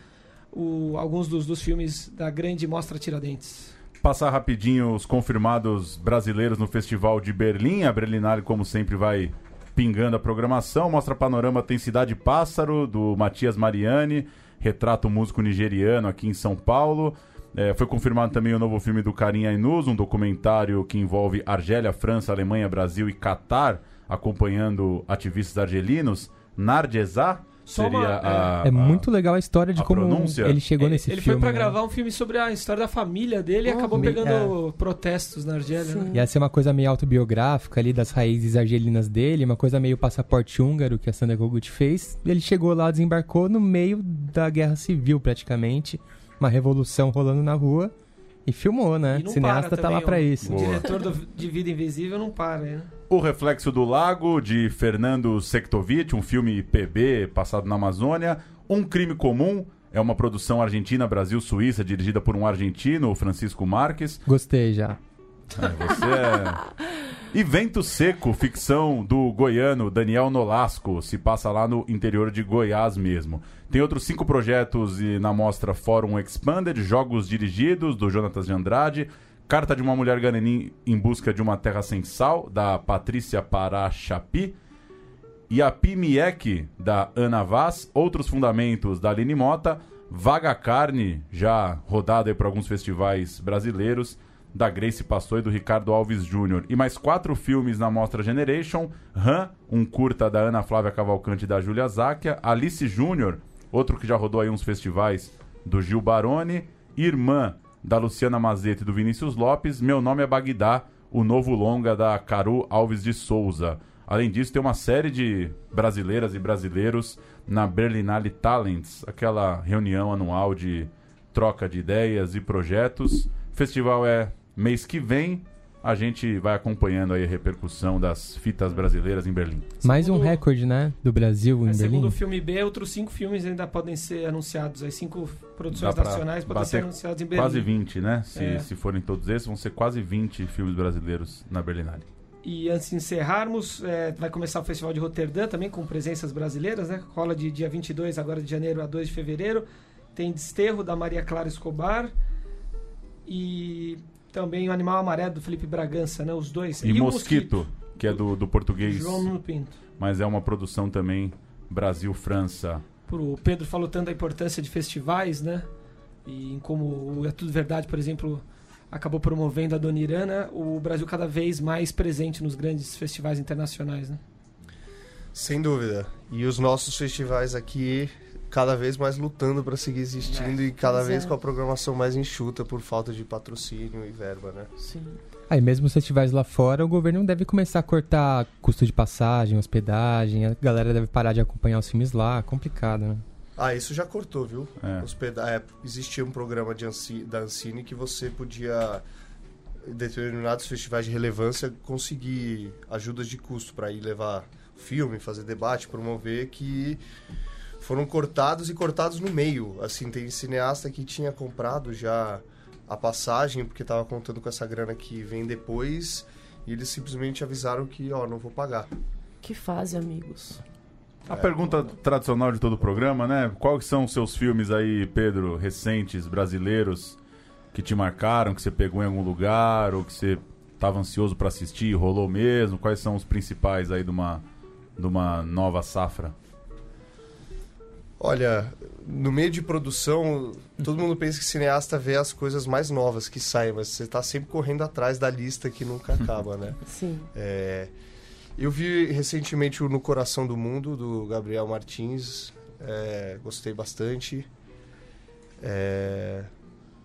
o- alguns dos, dos filmes da grande Mostra Tiradentes. Passar rapidinho os confirmados brasileiros no Festival de Berlim. A Berlinale, como sempre, vai pingando a programação. Mostra Panorama tem Cidade Pássaro, do Matias Mariani. Retrata o músico nigeriano aqui em São Paulo. É, foi confirmado também o novo filme do Karim Ainuz, um documentário que envolve Argélia, França, Alemanha, Brasil e Catar, acompanhando ativistas argelinos. Nardezá Só seria uma- a, É a- muito legal a história de a como pronúncia? ele chegou ele nesse ele filme. foi pra né? gravar um filme sobre a história da família dele e acabou me- pegando protestos na Argélia. Né? Ia ser uma coisa meio autobiográfica ali das raízes argelinas dele, uma coisa meio passaporte húngaro que a Sandra Kogut fez. Ele chegou lá, desembarcou no meio da guerra civil praticamente, uma revolução rolando na rua e filmou, né? E Cineasta para tá lá pra o- isso. O Boa. diretor do- de Vida Invisível não para, né? O Reflexo do Lago, de Fernando Sektovic, um filme PB passado na Amazônia. Um Crime Comum, é uma produção argentina-Brasil-Suíça, dirigida por um argentino, o Francisco Marques. Gostei já. É, você é... E Vento Seco, ficção do goiano Daniel Nolasco, se passa lá no interior de Goiás mesmo. Tem outros cinco projetos e na mostra Fórum Expanded, Jogos Dirigidos, do Jonatas de Andrade, Carta de uma Mulher Ganenim em Busca de uma Terra Sem Sal, da Patrícia Parachapi, e a Pimiek, da Ana Vaz, Outros Fundamentos, da Aline Mota, Vaga Carne, já rodada por alguns festivais brasileiros, da Grace Passou e do Ricardo Alves Júnior. E mais quatro filmes na Mostra Generation, Han, um curta da Ana Flávia Cavalcante e da Júlia Záquia, Alice Júnior, outro que já rodou aí uns festivais, do Gil Baroni, Irmã, da Luciana Mazete e do Vinícius Lopes, Meu Nome é Bagdá, o novo longa da Caru Alves de Souza. Além disso, tem uma série de brasileiras e brasileiros na Berlinale Talents, aquela reunião anual de troca de ideias e projetos. O festival é mês que vem. A gente vai acompanhando aí a repercussão das fitas brasileiras em Berlim. Mais um Segundo- recorde, né? Do Brasil em segundo Berlim. o filme B, outros cinco filmes ainda podem ser anunciados. As cinco produções nacionais podem ser anunciadas em Berlim. Quase 20, né? Se, É. se forem todos esses, vão ser quase 20 filmes brasileiros na Berlinale. E antes de encerrarmos, é, vai começar o Festival de Roterdã também, com presenças brasileiras, né? Rola de dia 22 agora de janeiro a 2 de fevereiro. Tem Desterro, da Maria Clara Escobar. E também o Animal Amarelo, do Felipe Bragança, né? Os dois. E, o Mosquito, que é do, do português, João Nuno Pinto. mas é uma produção também Brasil-França. O Pedro falou tanto da importância de festivais, né? E em como o É Tudo Verdade, por exemplo, acabou promovendo a Dona Irana, o Brasil cada vez mais presente nos grandes festivais internacionais, né? Sem dúvida. E os nossos festivais aqui cada vez mais lutando para seguir existindo e cada vez é. com a programação mais enxuta por falta de patrocínio e verba, né? Sim. Aí mesmo se estiver lá fora, o governo deve começar a cortar custo de passagem, hospedagem, a galera deve parar de acompanhar os filmes lá, complicado, né? Ah, isso já cortou, viu? É. Hospeda- é, existia um programa de Anci- da Ancine que você podia, em determinados festivais de relevância, conseguir ajudas de custo para ir levar filme, fazer debate, promover, que foram cortados e cortados no meio. Assim, tem cineasta que tinha comprado já a passagem, porque estava contando com essa grana que vem depois, e eles simplesmente avisaram que, ó, não vou pagar. Que fase, amigos. A pergunta tradicional de todo o programa, né? Quais são os seus filmes aí, Pedro, recentes, brasileiros, que te marcaram, que você pegou em algum lugar, ou que você estava ansioso para assistir e rolou mesmo? Quais são os principais aí de uma, de uma nova safra? Olha, no meio de produção, todo mundo pensa que cineasta vê as coisas mais novas que saem, mas você tá sempre correndo atrás da lista que nunca acaba, né? Sim. É, eu vi recentemente o No Coração do Mundo, do Gabriel Martins. é, gostei bastante. É,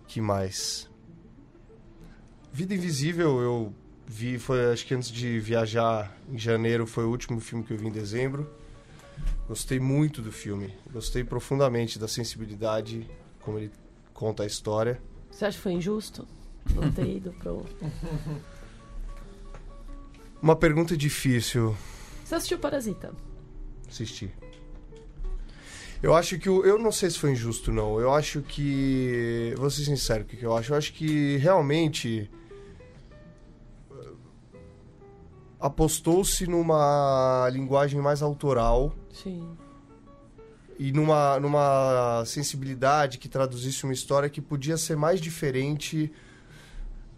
que mais? Vida Invisível eu vi, foi acho que antes de viajar em janeiro, foi o último filme que eu vi em dezembro. Gostei muito do filme. Gostei profundamente da sensibilidade, como ele conta a história. Você acha que foi injusto? Não ter ido pro. Uma pergunta difícil. Você assistiu Parasita? assistir. Eu acho que o, eu não sei se foi injusto não. Eu acho que vou ser sincero, o que que eu acho? Eu acho que realmente eh, apostou-se numa linguagem mais autoral Sim. e numa, numa sensibilidade que traduzisse uma história que podia ser mais diferente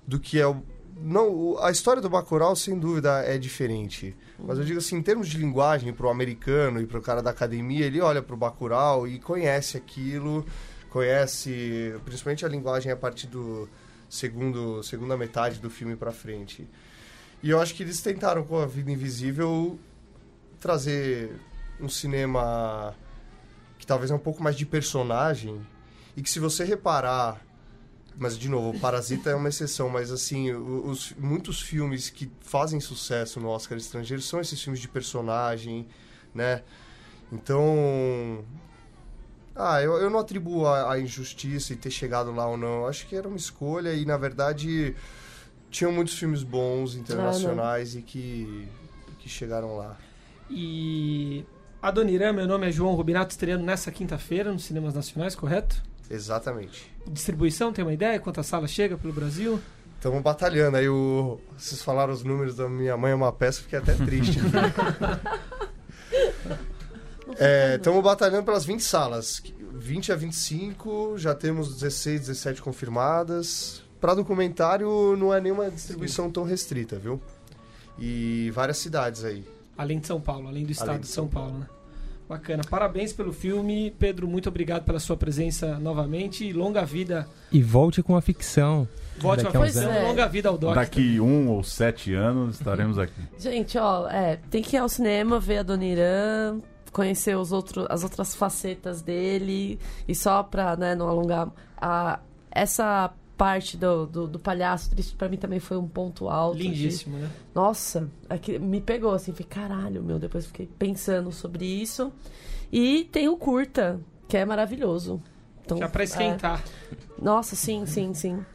do que é o não a história do Bacurau sem dúvida é diferente mas eu digo assim em termos de linguagem para o americano e para o cara da academia ele olha para o Bacurau e conhece aquilo conhece principalmente a linguagem a partir do segundo segunda metade do filme para frente e eu acho que eles tentaram com a Vida Invisível trazer um cinema que talvez é um pouco mais de personagem e que se você reparar mas de novo o Parasita é uma exceção mas assim os muitos filmes que fazem sucesso no Oscar estrangeiro são esses filmes de personagem né? Então ah eu, eu não atribuo a, a injustiça e ter chegado lá ou não. Acho que era uma escolha e na verdade tinham muitos filmes bons internacionais e que que chegaram lá. E Adoniran, meu nome é João Rubinato, estreando nessa quinta-feira nos cinemas nacionais, correto? exatamente Distribuição, tem uma ideia? Quantas salas chega pelo Brasil? Estamos batalhando. Aí o... vocês falaram os números da minha mãe é uma peça, fiquei até triste. Estamos batalhando pelas 20 salas. 20 a 25, já temos 16, 17 confirmadas. Para documentário não é nenhuma distribuição tão restrita, viu? E várias cidades aí. Além de São Paulo, além do estado Além de São São Paulo, né? Bacana. Parabéns pelo filme. Pedro, muito obrigado pela sua presença novamente. E longa vida. E volte com a ficção. Volte uma a ficção. Longa vida ao Doc. Daqui um ou sete anos estaremos aqui. Gente, ó, é, tem que ir ao cinema, ver a Dona Irã, conhecer os outros, as outras facetas dele. E só pra né, não alongar, a, essa parte do, do, do palhaço triste pra mim também foi um ponto alto. de- Lindíssimo, né? Nossa, aqui, me pegou assim, falei, caralho, meu. Depois fiquei pensando sobre isso. E tem o curta, que é maravilhoso. Então, Já pra esquentar. é, nossa, sim, sim, sim.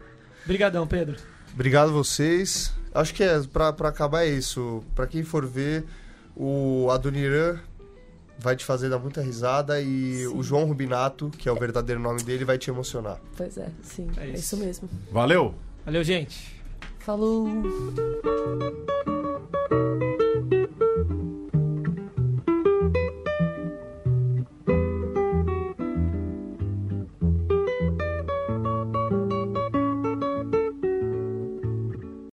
Obrigadão, Pedro. Obrigado vocês. Acho que é, pra, pra acabar é isso. Pra quem for ver, o Adoniran vai te fazer dar muita risada e Sim. o João Rubinato, que é o verdadeiro nome dele, vai te emocionar. Pois é, sim. É É isso. isso mesmo. Valeu! Valeu, gente. Falou!